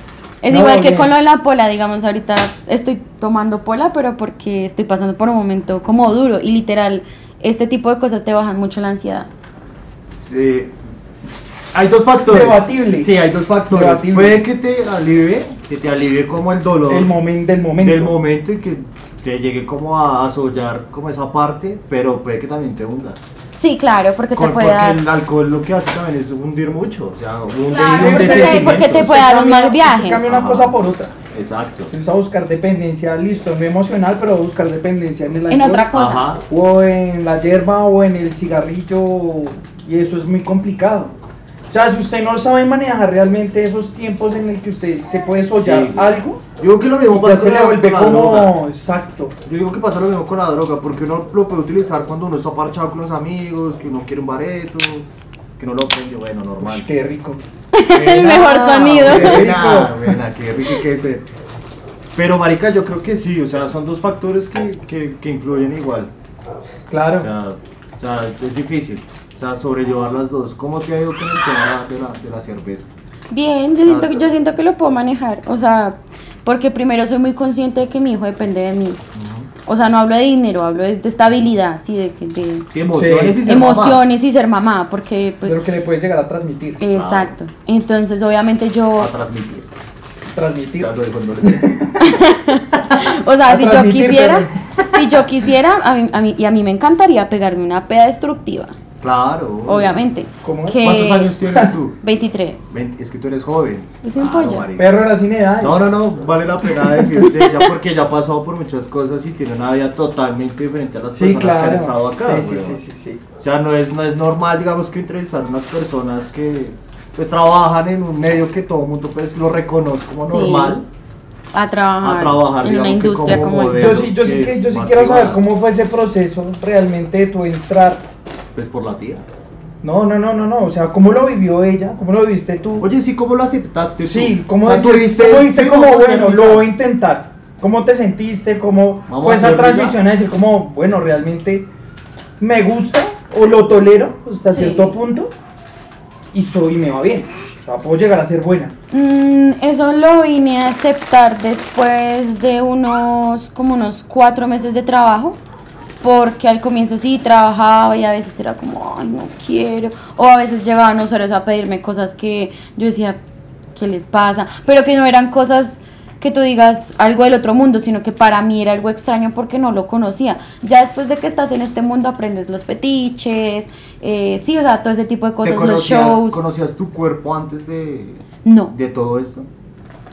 Es No, igual que bien. con lo de la pola, digamos, ahorita estoy tomando pola, pero porque estoy pasando por un momento como duro y literal, este tipo de cosas te bajan mucho la ansiedad. Sí. Hay dos factores. Debatible. Sí, hay dos factores. Debatible. Puede que te alivie, que te alivie como el dolor El momento del momento. del momento y que te llegue como a asollar como esa parte, pero puede que también te hunda. Sí, claro, porque te puede porque dar... el alcohol lo que hace también es hundir mucho, o sea, hunde Claro, hunde porque porque te puede Se dar un mal viaje. Cambia una Ajá. cosa por otra. Exacto. Empieza a buscar dependencia, listo, no emocional, pero buscar dependencia en el En alcohol. otra cosa. Ajá. O en la hierba o en el cigarrillo. Y eso es muy complicado. Sea, si usted no sabe manejar realmente esos tiempos en el que usted se puede sollar Sí. algo, Yo digo que lo mismo ya pasa se con le la- vuelve con la droga. Exacto. Yo digo que pasa lo mismo con la droga, porque uno lo puede utilizar cuando uno está parchado con los amigos, que uno quiere un bareto, que no lo prende, bueno, normal. Ush, qué rico. El mejor sonido. Qué rico. buena, qué rico que es. Pero marica, yo creo que sí, o sea, son dos factores que, que, que influyen igual. Claro. O sea, o sea, es difícil. Sea, sobrellevar las dos. ¿Cómo te ha ido con el tema de la, de la cerveza? Bien, yo siento, que- yo siento que lo puedo manejar. O sea, porque primero soy muy consciente de que mi hijo depende de mí. O sea, no hablo de dinero, hablo de, de estabilidad, sí, de, que- de Sí, emociones Sí. y ser mamá. emociones y ser mamá, porque pues... de lo que le puedes llegar a transmitir. Exacto. Entonces, obviamente yo... A transmitir. O Transmitir. O sea, si yo quisiera, si yo quisiera, a mí, a mí- y a mí me encantaría pegarme una peda destructiva, Claro. obviamente. ¿Cómo? Que- ¿Cuántos años tienes tú? 23. 20, es que tú eres joven. Es un pollo. Perro era sin edad. No, no, no, vale la pena decirte ya porque ya ha pasado por muchas cosas y tiene una vida totalmente diferente a las Sí, personas que claro. han estado acá. sí, sí, sí, sí, sí. O sea, no es, no es normal, digamos, que entrevistar a unas personas que pues trabajan en un medio que todo el mundo pues lo reconoce como Sí. normal. A trabajar, A trabajar, en una digamos que industria como como esta. Yo sí, yo sí, que que, yo sí quiero saber cómo fue ese proceso realmente de tu entrar. Pues por la tía. No, no, no, no, no. O sea, ¿cómo lo vivió ella? ¿Cómo lo viviste tú? Oye, sí, ¿cómo lo aceptaste tú? sí, ¿cómo O sea, tú cómo sí, como, bueno, lo voy a intentar? ¿Cómo te sentiste? ¿Cómo Vamos fue esa transición a decir como, bueno, realmente me gusta o lo tolero hasta Sí. cierto punto y soy y me va bien? O sea, puedo llegar a ser buena. Mm, eso lo vine a aceptar después de unos, como unos cuatro meses de trabajo, porque al comienzo sí trabajaba y a veces era como, ay, no quiero, o a veces llegaban usuarios a pedirme cosas que yo decía, ¿qué les pasa? Pero que no eran cosas que tú digas algo del otro mundo, sino que para mí era algo extraño porque no lo conocía. Ya después de que estás en este mundo aprendes los fetiches, eh, sí, o sea, todo ese tipo de ¿Te cosas, los shows. conocías tu cuerpo antes de, No. de todo esto?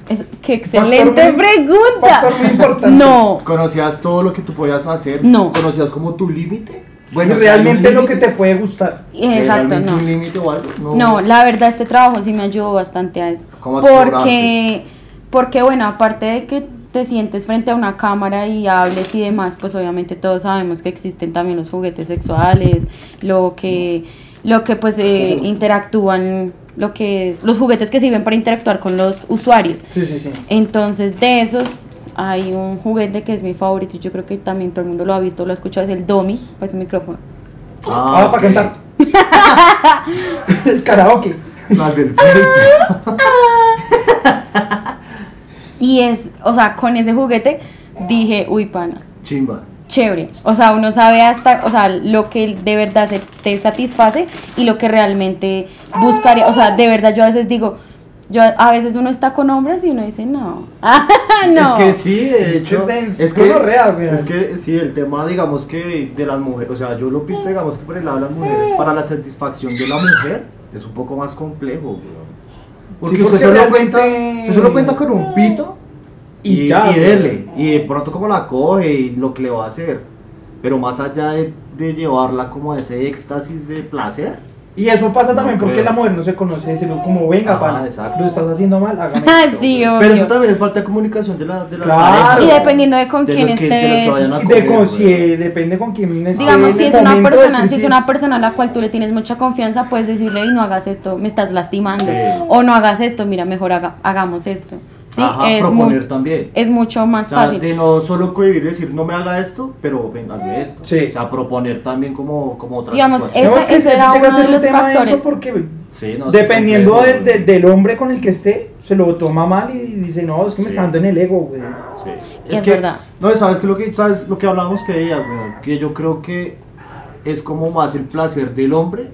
Es- qué excelente Factor pregunta. factor muy importante. No, ¿Conocías todo lo que tú podías hacer? No. ¿Conocías como tu límite? un realmente lo que te puede gustar. exacto, realmente no. un límite o algo? No. No, la verdad este trabajo sí me ayudó bastante a eso. ¿Cómo Porque, porque bueno, aparte de que te sientes frente a una cámara y hables y demás, pues obviamente todos sabemos que existen también los juguetes sexuales, lo que, lo que pues eh, interactúan, lo que es, los juguetes que sirven para interactuar con los usuarios. Sí, sí, sí. Entonces, de esos, hay un juguete que es mi favorito, y yo creo que también todo el mundo lo ha visto, lo ha escuchado, es el Domi, pues un micrófono. Ah, ok. para cantar. El karaoke. Las del. Y es, o sea, con ese juguete dije, uy, pana, Chimba. Chévere. O sea, uno sabe hasta, o sea, lo que de verdad se, te satisface y lo que realmente buscaría. O sea, de verdad yo a veces digo, yo a veces uno está con hombres y uno dice, no. Ah, no. Es que sí, de Es que hecho. es Es que, güey. es que sí, el tema, digamos que de las mujeres, o sea, yo lo pinto, digamos que por el lado de las mujeres, para la satisfacción de la mujer, es un poco más complejo. Porque, Sí, usted, porque solo realmente- cuenta, usted solo cuenta con un pito Y y, ya, y dele. Y de pronto como la coge y lo que le va a hacer. Pero más allá de, de llevarla como a ese éxtasis de placer, Y eso pasa también No porque creo. la mujer no se conoce, decirlo como, venga, exacto. lo estás haciendo mal, hágame Ah, esto". sí. Pero eso también es falta de comunicación de, la, de las Claro. parejas. Y dependiendo de con De quién los que- de los que estés. vayan a Y de con, si, güey. depende con quién esté Digamos, si es una persona, decir si es si una persona a la cual tú le tienes mucha confianza, puedes decirle, "Ey, no hagas esto, me estás lastimando. Sí. O no hagas esto, mira, mejor haga- hagamos esto. Sí, Ajá, es, proponer también. es mucho O más sea, fácil. de no solo cohibir y decir no me haga esto, pero venga, hazme esto. Sí. O sea, proponer también como, como otra Digamos. Ese- No, es que ese eso era llega a uno ser de un los tema de factores. eso porque Sí, no, sí, dependiendo del, del- del hombre con el que esté, se lo toma mal y dice, no, es que me está dando en el ego, güey. Sí. Y es verdad. No, sabes que lo que sabes lo que hablábamos que ella, güey, que yo creo que es como más el placer del hombre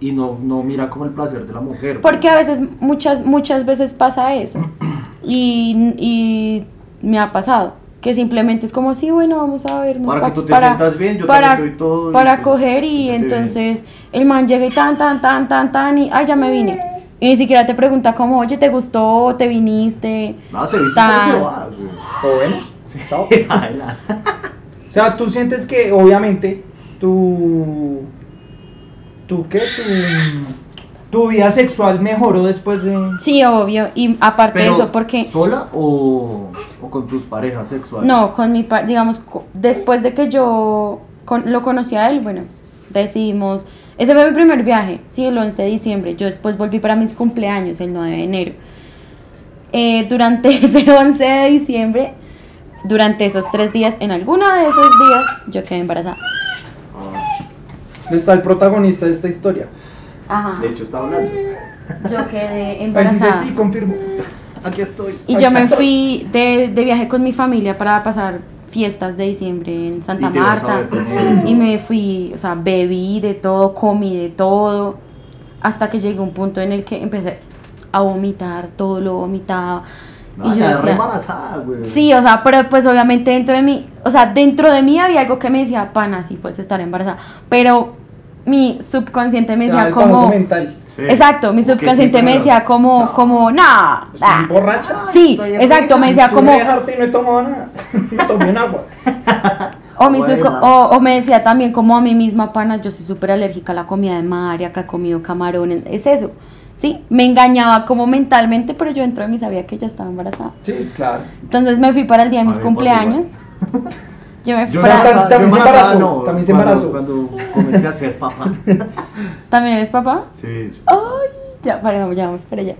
y no, no mira como el placer de la mujer. Porque a veces, muchas, muchas veces pasa eso. Y, y me ha pasado. Que simplemente es como, sí, bueno, vamos a ver. Para que tú te para, sientas bien, yo para, también doy todo Para pues, coger y bien. entonces el man llega y tan, tan, tan, tan, tan y, ay, ya me vine. Y ni siquiera te pregunta como, oye, ¿te gustó? ¿Te viniste? No, se viste Tan- pero se va, güey. ¿Lo vemos? Chao. Baila. O sea, tú sientes que obviamente tu... ¿Tú qué? Tu... ¿Tu vida sexual mejoró después de...? Sí, obvio. Y aparte de Pero, eso, porque... ¿Sola o, o con tus parejas sexuales? No, con mi pa- digamos, después de que yo con- lo conocí a él, bueno, decidimos, ese fue mi primer viaje, sí, el 11 de diciembre, yo después volví para mis cumpleaños, el 9 de enero. Eh, durante ese 11 de diciembre, durante esos tres días, en alguno de esos días, yo quedé embarazada. Está el protagonista de esta historia. Ajá. De hecho, está hablando. Yo quedé Él dice, embarazada. sí, confirmo. Aquí estoy. Y yo me fui de, de viaje con mi familia para pasar fiestas de diciembre en Santa Y Marta. Y me fui, o sea, bebí de todo, comí de todo. Hasta que llegó un punto en el que empecé a vomitar, todo lo vomitaba. No, y yo decía, embarazada, güey. Sí, o sea, pero pues obviamente dentro de mí, o sea, dentro de mí había algo que me decía, pana, sí puedes estar embarazada. Pero mi subconsciente me O sea, decía como... mental. Sí. Exacto, mi subconsciente sí, me decía como, No. como, no, ¿Estás nah". borracha? Sí, estoy exacto, me decía como, me dejaste y no he tomado nada. Tomé un agua. o, mi Bueno. subco- o, o me decía también como a mí misma, pana, yo soy súper alérgica a la comida de mar, y acá he comido camarones, es eso. Sí, me engañaba como mentalmente, pero yo dentro de mí sabía que ella estaba embarazada. Sí, claro. Entonces me fui para el día de mis cumpleaños. Yo me fui Yo embarazada. también yo se embarazada, embarazó, también se cuando- embarazó. Cuando comencé a ser papá. ¿También eres papá? Sí. sí. Ay, ya, para, ya vamos para allá.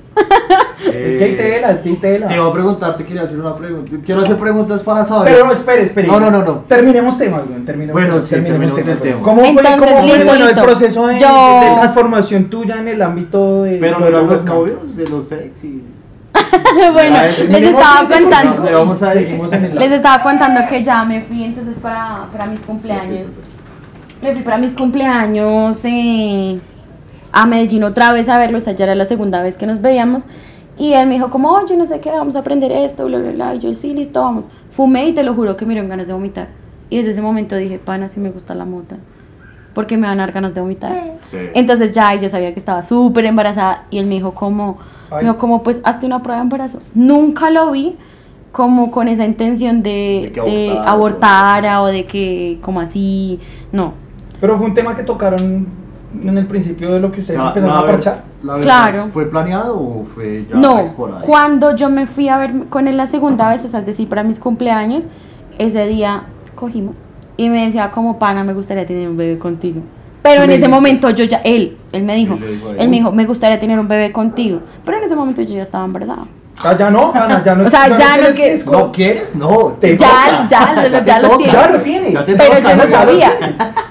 Es que hay tela, es que hay tela. Te iba a preguntar, te quería hacer una pregunta. Quiero hacer preguntas para saber. Pero no, espere, espere. No, no, no, no. Terminemos temas, güey. Terminemos Bueno, sí, terminemos el tema. ¿Cómo fue, Entonces, cómo fue, listo, bueno, el listo. proceso de, Yo- de transformación tuya en el ámbito de. Pero no eran los novios de los sexy. bueno, les estaba contando. Les estaba contando que ya me fui entonces para, para mis cumpleaños. Me fui para mis cumpleaños eh, a Medellín otra vez a verlo, esa ya era la segunda vez que nos veíamos. Y él me dijo como, oye, no sé qué, vamos a aprender esto, bla, bla, bla. Y yo, sí, listo, vamos. Fumé y te lo juro que me dieron ganas de vomitar. Y desde ese momento dije, pana, si me gusta la mota. Porque me van a dar ganas de vomitar. Sí. Entonces ya ella sabía que estaba súper embarazada y él me dijo como, Ay. dijo como pues hazte una prueba de embarazo. Nunca lo vi como con esa intención de, abortara o de que como así, no. Pero fue un tema que tocaron en el principio de lo que ustedes La- empezaron la a parchar. la verdad, Claro. ¿Fue planeado o fue ya no, cuando yo me fui a ver con él la segunda vez, o sea, es decir, para mis cumpleaños, ese día cogimos y me decía como pana, me gustaría tener un bebé contigo. Pero en ese momento yo ya, él, él me dijo, Él me dijo, me gustaría tener un bebé contigo. Pero en ese momento yo ya estaba embarazada. Ah, ya no, Ana, ya no O sea, ya no tienes es que- esco- ¿No quieres? No. Te Ya, toca. ya, lo- ya lo tienes. Ya lo tienes. Ya Pero toca, yo no ya lo sabía.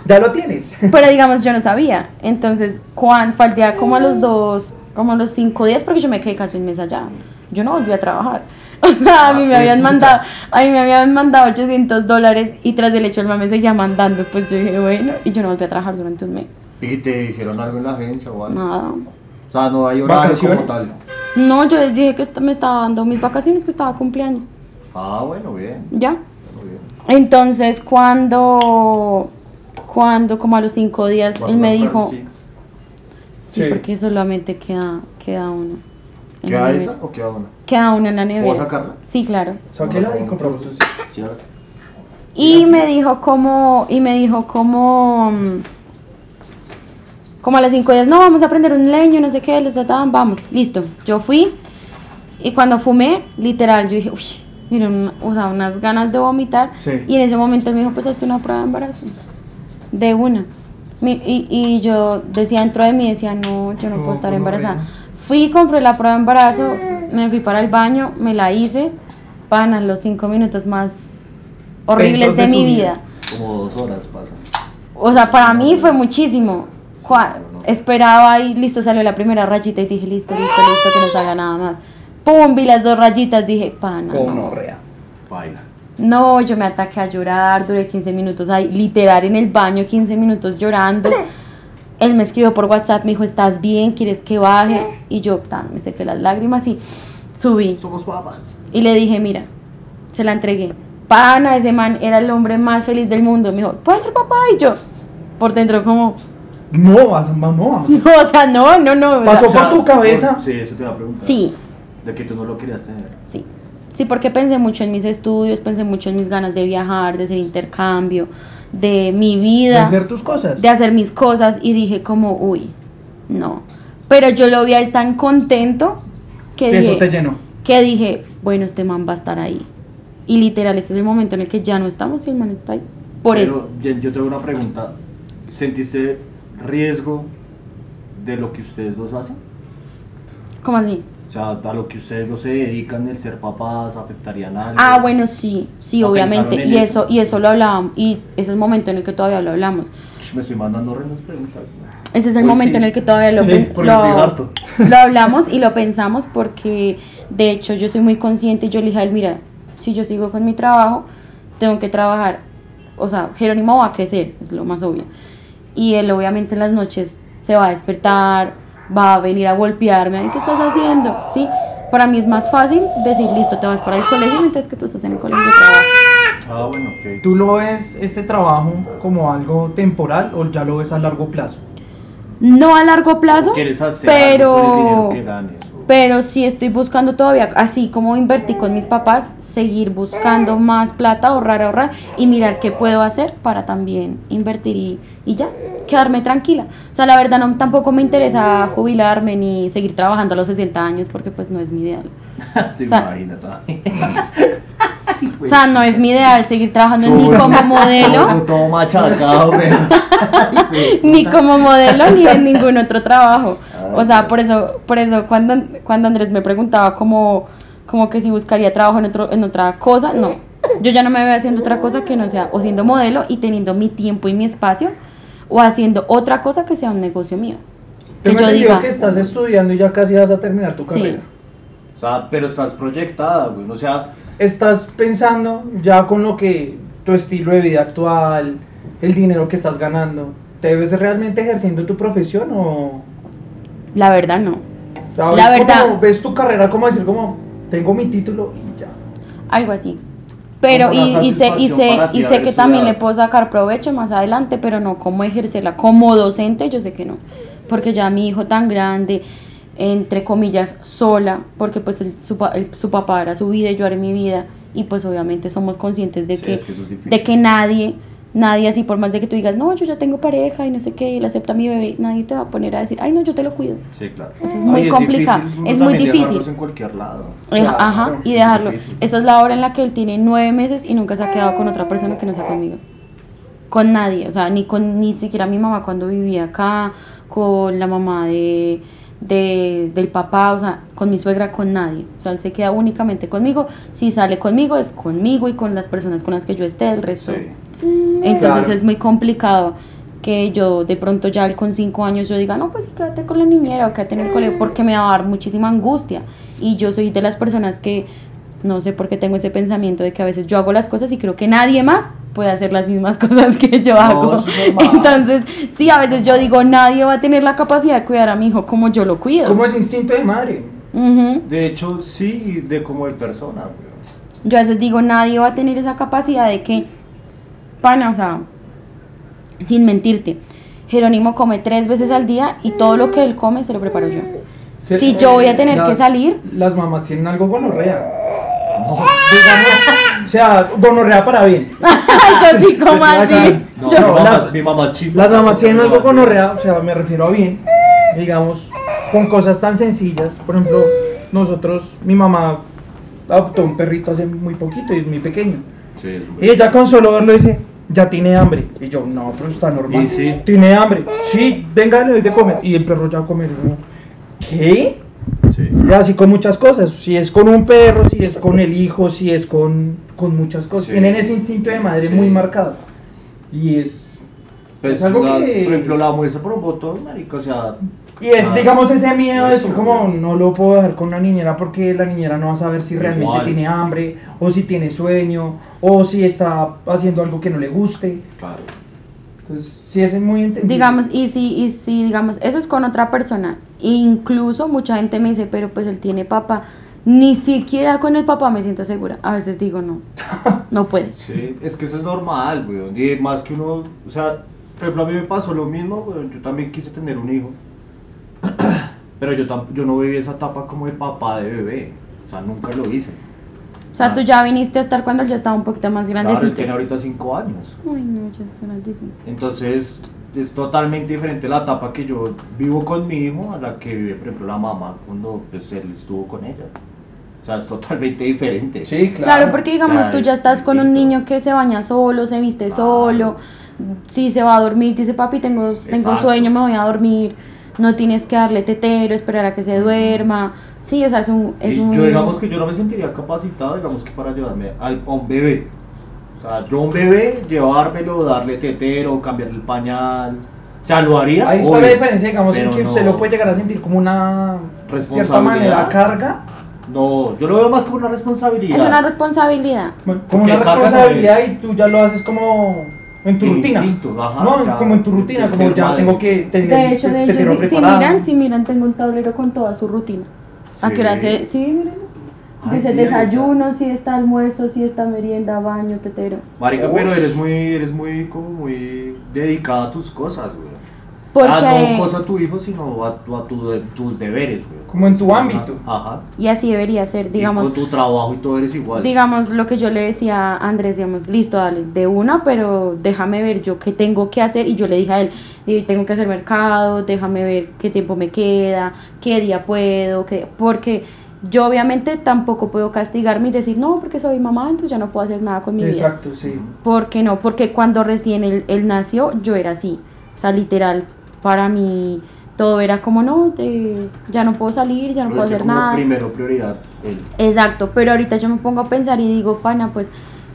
Ya lo tienes. Pero digamos, yo no sabía. Entonces, cuando falté como a los dos, como a los cinco días, porque yo me quedé casi un mes allá. Yo no volví a trabajar. O sea, a mí me Ah, habían puta. mandado, a mí me habían mandado 800 dólares y tras del hecho el mame seguía mandando. Pues yo dije, bueno, y yo no volví a trabajar durante un mes. ¿Y te dijeron algo en la agencia o algo? Nada. O sea, no hay horario como tal. No, yo les dije que me estaba dando mis vacaciones, que estaba cumpleaños. Ah, bueno, bien. Ya. bueno, bien. Entonces, cuando, cuando como a los cinco días, él me dijo, el sí, Sí. porque solamente queda, queda uno. ¿Queda esa o queda una? Queda uno en la nevera. ¿Puedo sacarla? Sí, claro. Sáquela y compramos un Sí. Y me dijo como, y me dijo como, como a las cinco días, no, vamos a prender un leño, no sé qué, le trataban, vamos, listo. Yo fui y cuando fumé, literal, yo dije, uy, miren, una- o sea, unas ganas de vomitar. Sí. Y en ese momento él me dijo, pues hazte una prueba de embarazo. De una. Mi- y, y yo decía dentro de mí, decía, no, yo no, puedo estar pues embarazada. Fui, compré la prueba de embarazo, me fui para el baño, me la hice, van los cinco minutos más horribles de, de mi vida. Como dos horas pasan. O sea, para mí fue muchísimo. Esperaba y listo, salió la primera rayita y dije, listo, listo, listo, que no salga nada más. Pum, vi las dos rayitas, dije, pana. Como no. Baila. No, yo me ataqué a llorar, duré 15 minutos ahí, literal en el baño, 15 minutos llorando. Él me escribió por WhatsApp, me dijo, ¿estás bien? ¿Quieres que baje? Y yo, tan, me sequé las lágrimas y subí. Somos papas. Y le dije, mira, se la entregué. Pana, ese man era el hombre más feliz del mundo. Me dijo, ¿puedes ser papá? Y yo, por dentro como, No, vas- no, o sea, no, no, no. o sea, Pasó por tu cabeza. Sí, eso te iba a preguntar. Sí, De que tú no lo querías tener. sí. Sí, porque pensé mucho en mis estudios, pensé mucho en mis ganas de viajar, de hacer intercambio, de mi De vida. hacer tus cosas. de hacer mis cosas y dije como, uy, no. Pero yo lo vi a él tan contento que dije, eso te llenó. que dije, bueno, este man va a estar ahí. Y literal, este es el momento en el que ya no estamos y el man está ahí. Por él. Pero yo, yo tengo una pregunta. ¿Sentiste riesgo de lo que ustedes dos hacen? ¿Cómo así? O sea, a lo que ustedes dos se dedican, el ser papás, afectarían a algo. Ah, bueno, sí, sí, ¿No obviamente. Y eso? eso, y eso lo hablábamos. Y ese es el momento en el que todavía lo hablamos. Me estoy mandando horrendas preguntas. Ese es el momento sí. en el que todavía lo, Sí, lo, estoy harto. lo hablamos y lo pensamos porque de hecho yo soy muy consciente y yo le dije a él, mira, si yo sigo con mi trabajo, tengo que trabajar, o sea, Jerónimo va a crecer, es lo más obvio. Y él obviamente en las noches se va a despertar, va a venir a golpearme, "Ay, ¿qué estás haciendo? ¿Sí? Para mí es más fácil decir, listo, te vas para el colegio mientras que tú estás en el colegio de trabajo. Ah, bueno, ok. ¿Tú lo ves este trabajo como algo temporal o ya lo ves a largo plazo? No a largo plazo, ¿Quieres hacer algo pero... el dinero que ganes? Pero sí estoy buscando todavía, así como invertí con mis papás, seguir buscando más plata, ahorrar, ahorrar y mirar qué puedo hacer para también invertir y, y ya, quedarme tranquila. O sea, la verdad no, tampoco me interesa jubilarme ni seguir trabajando a los 60 años porque pues no es mi ideal. Te o sea- imaginas, ah? O sea, no es mi ideal seguir trabajando ni como modelo, todo machacado, pero. ni como modelo ni en ningún otro trabajo. O sea, por eso, por eso cuando, cuando Andrés me preguntaba como, como que si buscaría trabajo en, otro, en otra cosa, no. Yo ya no me veo haciendo otra cosa que no sea o siendo modelo y teniendo mi tiempo y mi espacio o haciendo otra cosa que sea un negocio mío. Que Tengo yo diga, que estás estudiando y ya casi vas a terminar tu Sí. carrera. O sea, pero estás proyectada, güey. O sea, ¿Estás pensando ya con lo que tu estilo de vida actual, el dinero que estás ganando, te ves realmente ejerciendo tu profesión o, la verdad no. o sea, La verdad. como- ves tu carrera como decir como tengo mi título y ya? Algo así. Pero y, sé, y sé, y sé que también le puedo sacar provecho más adelante, pero no como ejercerla como docente, yo sé que no. Porque ya mi hijo tan grande, entre comillas, sola, porque pues el- su, pa- el- su papá era su vida y yo era mi vida, y pues obviamente somos conscientes de Sí, que, es que eso es difícil. de que nadie, nadie así, por más de que tú digas, no, yo ya tengo pareja y no sé qué, y él acepta a mi bebé, nadie te va a poner a decir, ay, no, yo te lo cuido. Sí, claro. Eso es muy Ay, complicado, es muy difícil. en cualquier lado. Claro, Ajá, y es dejarlo. difícil. Esta es la hora en la que él tiene nueve meses y nunca se ha quedado con otra persona que no sea conmigo. Con nadie, o sea, ni con ni siquiera mi mamá cuando vivía acá, con la mamá de, de- del papá, o sea, con mi suegra, con nadie. O sea, él se queda únicamente conmigo. Si sale conmigo, es conmigo y con las personas con las que yo esté, el resto. Sí. Entonces Claro. es muy complicado que yo de pronto ya él con cinco años yo diga, no, pues sí, quédate con la niñera o quédate en el colegio, porque me va a dar muchísima angustia. Y yo soy de las personas que, no sé por qué tengo ese pensamiento de que a veces yo hago las cosas y creo que nadie más puede hacer las mismas cosas que yo hago. es. Entonces, sí, a veces yo digo, nadie va a tener la capacidad de cuidar a mi hijo como yo lo cuido. Como ese instinto de madre. De hecho, sí, de como de persona. Yo a veces digo, nadie va a tener esa capacidad de que, pana, o sea, sin mentirte, Jerónimo come tres veces al día y todo lo que él come se lo preparo yo. Si yo voy a tener que salir- Las mamás tienen algo gonorrea. Digamos, o sea, gonorrea para bien. Eso sí, como Pues, así. o sea, No, Yo- mi mamá, las- mi mamá chimba. Las mamás tienen algo gonorrea, o sea, me refiero a bien, digamos, con cosas tan sencillas. Por ejemplo, nosotros, mi mamá adoptó un perrito hace muy poquito y es muy pequeño. Sí, Y ella con solo verlo dice, ya tiene hambre. Y yo, no, pero está normal. Y sí. Tiene hambre. Sí, venga, le doy de comer. Y el perro ya come. ¿Qué? Sí. Y así con muchas cosas. Si es con un perro, si es con el hijo, si es con, con muchas cosas. Sí. Tienen ese instinto de madre muy marcado. Y es... Pues, Es algo la- que- por ejemplo, la muestra por un botón, marica, o sea... Y es, ah, digamos, ese miedo de decir como no lo puedo dejar con una niñera porque la niñera no va a saber si realmente Igual. tiene hambre, o si tiene sueño, o si está haciendo algo que no le guste. Claro. Entonces, sí es muy entendible. Digamos, y si, y si, digamos, eso es con otra persona. Incluso mucha gente me dice, pero pues él tiene papá. Ni siquiera con el papá me siento segura. A veces digo, no, no puedes. Sí, es que eso es normal, güey. Y más que uno, o sea, por ejemplo, a mí me pasó lo mismo, güey. Yo también quise tener un hijo. Pero yo, tamp- yo no viví esa etapa como de papá de bebé. O sea, nunca lo hice. O sea, Ah. tú ya viniste a estar cuando él ya estaba un poquito más Claro, él grandecito. tiene ahorita 5 años. Uy, no, ya es grandísimo. Entonces es totalmente diferente la etapa que yo vivo con mi hijo a la que vive, por ejemplo, la mamá cuando pues, él estuvo con ella. O sea, es totalmente diferente. Sí, claro. Claro, porque digamos, O sea, tú ya es estás con un niño que se baña solo, se viste Claro. solo, si se va a dormir, dice papi, tengo, tengo Exacto. sueño, me voy a dormir, no tienes que darle tetero, esperar a que se duerma. Sí, o sea, es un... Es un yo digamos que yo no me sentiría capacitado, digamos que para llevarme al, a un bebé. O sea, yo a un bebé, llevármelo, darle tetero, cambiarle el pañal. O sea, lo haría. Ahí está obvio, la diferencia, digamos, en pero que no- se lo puede llegar a sentir como una cierta Responsabilidad. manera carga, No, yo lo veo más como una responsabilidad. es una responsabilidad. bueno, como una no responsabilidad es. y tú ya lo haces como en tu rutina. Instinto, ajá, no, ya, como en tu rutina, como ya madre. tengo que tener De hecho, de te hecho, si, si preparado. miran, si miran, tengo un tablero con toda su rutina. ¿A qué hora hace? Sí, miren. Ay, Dice sí, desayuno, si está almuerzo, si está merienda, baño, tetero. Marica, Ush. pero eres muy, eres muy, como muy dedicada a tus cosas, güey. Porque... Ah, no cosa a tu hijo, sino a, tu- a tu- tus deberes, güey. Como en tu ámbito. Ajá. Y así debería ser, digamos. Y con tu trabajo y todo eres igual. Digamos lo que yo le decía a Andrés, digamos, listo, dale, de una, pero déjame ver yo qué tengo que hacer. Y yo le dije a él, tengo que hacer mercado, déjame ver qué tiempo me queda, qué día puedo, qué... porque yo obviamente tampoco puedo castigarme y decir, no, porque soy mamá, entonces ya no puedo hacer nada con mi vida. Exacto, sí. ¿Por qué no? Porque cuando recién él, él nació, yo era así. O sea, literal, para mí todo era como, no, te- ya no puedo salir, ya no puedo hacer nada. primero prioridad. él. Exacto, pero ahorita yo me pongo a pensar y digo, pana, pues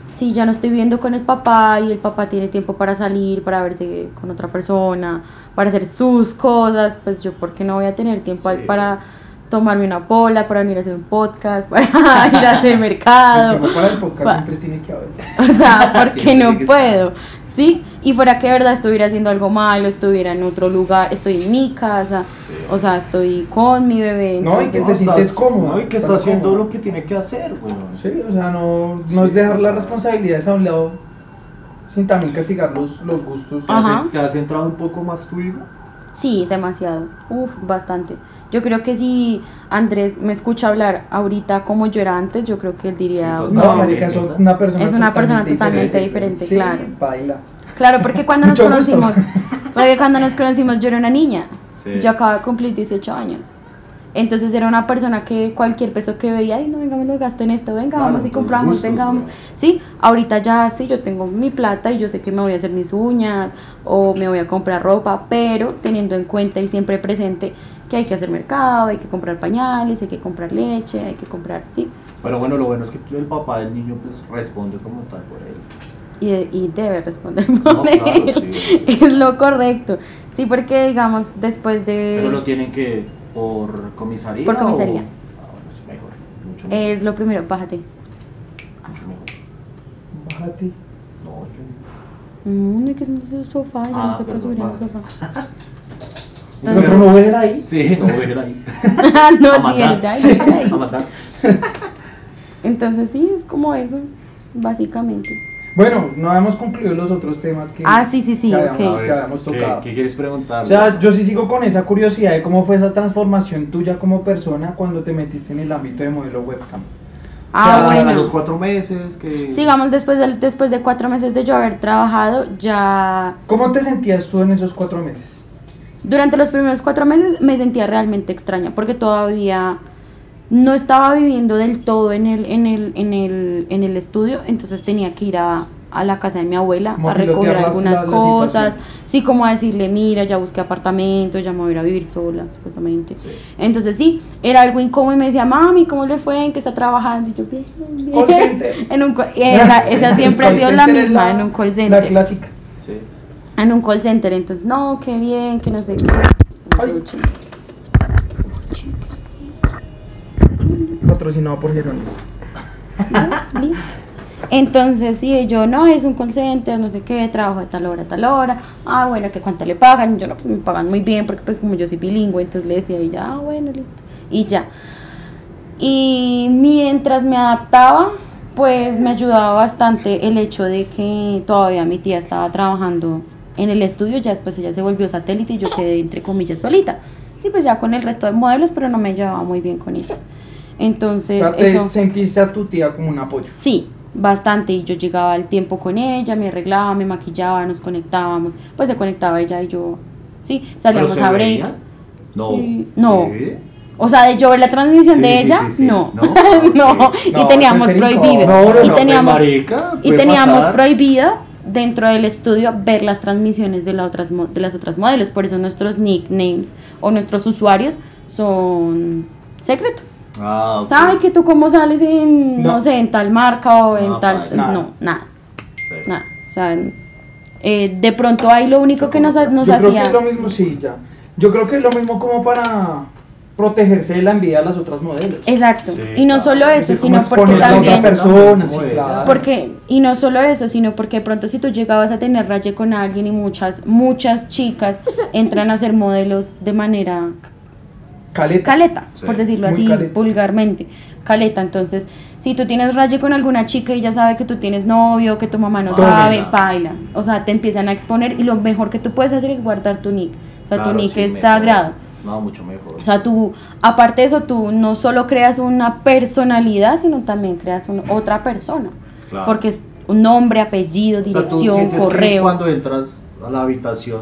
si ya no estoy viviendo con el papá y el papá tiene tiempo para salir, para verse con otra persona, para hacer sus cosas, pues yo, ¿por qué no voy a tener tiempo Sí. para tomarme una pola, para venir a hacer un podcast, para ir a hacer El mercado? tiempo para el podcast Pa- siempre tiene que haber. O sea, porque no puedo. ¿Sí? Y fuera que de verdad estuviera haciendo algo malo, estuviera en otro lugar, estoy en mi casa, Sí. o sea, estoy con mi bebé. No, y que No, te sientes cómodo, No, y que está haciendo cómodo. lo que tiene que hacer, güey. Sí, o sea, no, no es dejar las responsabilidades a un lado sin también castigar los, los gustos. ¿Te has, Ajá. te has centrado un poco más tu hijo? Sí, demasiado. Uf, bastante. Yo creo que si Andrés me escucha hablar ahorita como yo era antes, yo creo que él diría... Sí, No, totalmente. marica, es una persona Es una persona totalmente diferente. diferente, Sí, claro. baila. Claro, porque cuando nos conocimos, porque cuando nos conocimos yo era una niña. Sí. Yo acababa de cumplir 18 años. Entonces era una persona que cualquier peso que veía, ay, no, venga, me lo gasto en esto, venga, Claro, vamos y compramos, gustos, venga, vamos. ¿no? Sí, ahorita ya sí, yo tengo mi plata y yo sé que me voy a hacer mis uñas o me voy a comprar ropa, pero teniendo en cuenta y siempre presente que hay que hacer mercado, hay que comprar pañales, hay que comprar leche, hay que comprar, sí, Pero bueno, lo bueno es que el papá del niño pues responde como tal por él. y, y debe responder por No, claro, él. sí. Es lo correcto. Sí, porque digamos, después de... Pero lo tienen que por comisaría. Por comisaría. O... Ah, bueno, sí, mejor. Mucho mejor. Es lo primero, bájate. Mucho mejor. Bájate. No, yo- No, no hay que sentarse en el sofá, ya Ah, no se puede perdón, subir en el vale. ¿El micrófono voy a ir ahí? Sí, no voy a ir ahí. no, a sí, matar. ¿verdad? Sí, Ahí. a matar. Entonces sí, es como eso, básicamente. Bueno, no habíamos concluido los otros temas que, Ah, sí, sí, sí, que habíamos, A que ver, habíamos ¿qué, tocado. ¿Qué quieres preguntar? O sea, yo sí sigo con esa curiosidad de cómo fue esa transformación tuya como persona cuando te metiste en el ámbito de modelo webcam. Ah, Ya, A bueno. los cuatro meses que... Sigamos después de, después de cuatro meses de yo haber trabajado, ya ¿Cómo te sentías tú en esos cuatro meses? Durante los primeros cuatro meses me sentía realmente extraña porque todavía no estaba viviendo del todo en el, en el, en el, en el estudio, entonces tenía que ir a, a la casa de mi abuela Como a recoger algunas la- cosas, sí, como a decirle, mira, ya busqué apartamento, ya me voy a ir a vivir sola, supuestamente. Sí. Entonces sí, era algo incómodo y me decía, mami, ¿cómo le fue? ¿En qué está trabajando? Y yo, bien, bien. Call center. en un, esa, esa siempre ha sido la misma, en un call La clásica. En un call center, entonces, no, qué bien, que no sé qué. Ay. Patrocinado por Jerónimo. ¿no? Listo. Entonces, sí, yo no, es un call center, no sé qué, trabajo de tal hora a tal hora. Ah, bueno, que cuánto le pagan. Yo no, pues me pagan muy bien, porque pues como yo soy bilingüe, entonces le decía y ya, ah, bueno, listo. Y ya. Y mientras me adaptaba, pues me ayudaba bastante el hecho de que todavía mi tía estaba trabajando en el estudio, ya después ella se volvió satélite y yo quedé entre comillas solita. Sí, pues ya con el resto de modelos, pero no me llevaba muy bien con ellas. O Entonces, sea, te eso... sentiste a tu tía como un apoyo. Sí, bastante. Y yo llegaba al tiempo con ella, me arreglaba, me maquillaba, nos conectábamos. Pues se conectaba ella y yo. Sí, salíamos ¿Pero se a break. veían? No. Sí, no. Sí. O sea, de yo ver la transmisión Sí, de sí, ella, sí, sí. no. No. No, No, y teníamos prohibido. No, no, y no, teníamos, pues, marica, y teníamos pasar. Dentro del estudio ver las transmisiones de, la otras, mo- de las otras modelos. Por eso nuestros nicknames o nuestros usuarios son secreto. Ah, ok. ¿Sabes que tú cómo sales en, no, No. sé, en tal marca o en No, tal... No, nada, Sí. nada. O sea, eh, de pronto ahí lo único que nos, nos Yo creo que hacía... es lo mismo, sí, ya. Yo creo que es lo mismo como para protegerse de la envidia de las otras modelos. Exacto. Sí, y no claro. solo eso, Es sino porque también... otra persona, sí, Como ella. claro. Porque, y no solo eso, sino porque de pronto si tú llegabas a tener raye con alguien y muchas, muchas chicas entran a ser modelos de manera Caleta. caleta, Sí, por decirlo así caleta. vulgarmente. Caleta, entonces, si tú tienes raye con alguna chica y ella sabe que tú tienes novio, que tu mamá no sabe, baila. O sea, te empiezan a exponer y lo mejor que tú puedes hacer es guardar tu nick. O sea, tu nick sí, es mejor. sagrado. No, mucho mejor. O sea, tú, aparte de eso, tú no solo creas una personalidad, sino también creas un- otra persona. Claro. Porque es un nombre, apellido, O sea, ¿tú dirección, sientes que correo. cuando entras a la habitación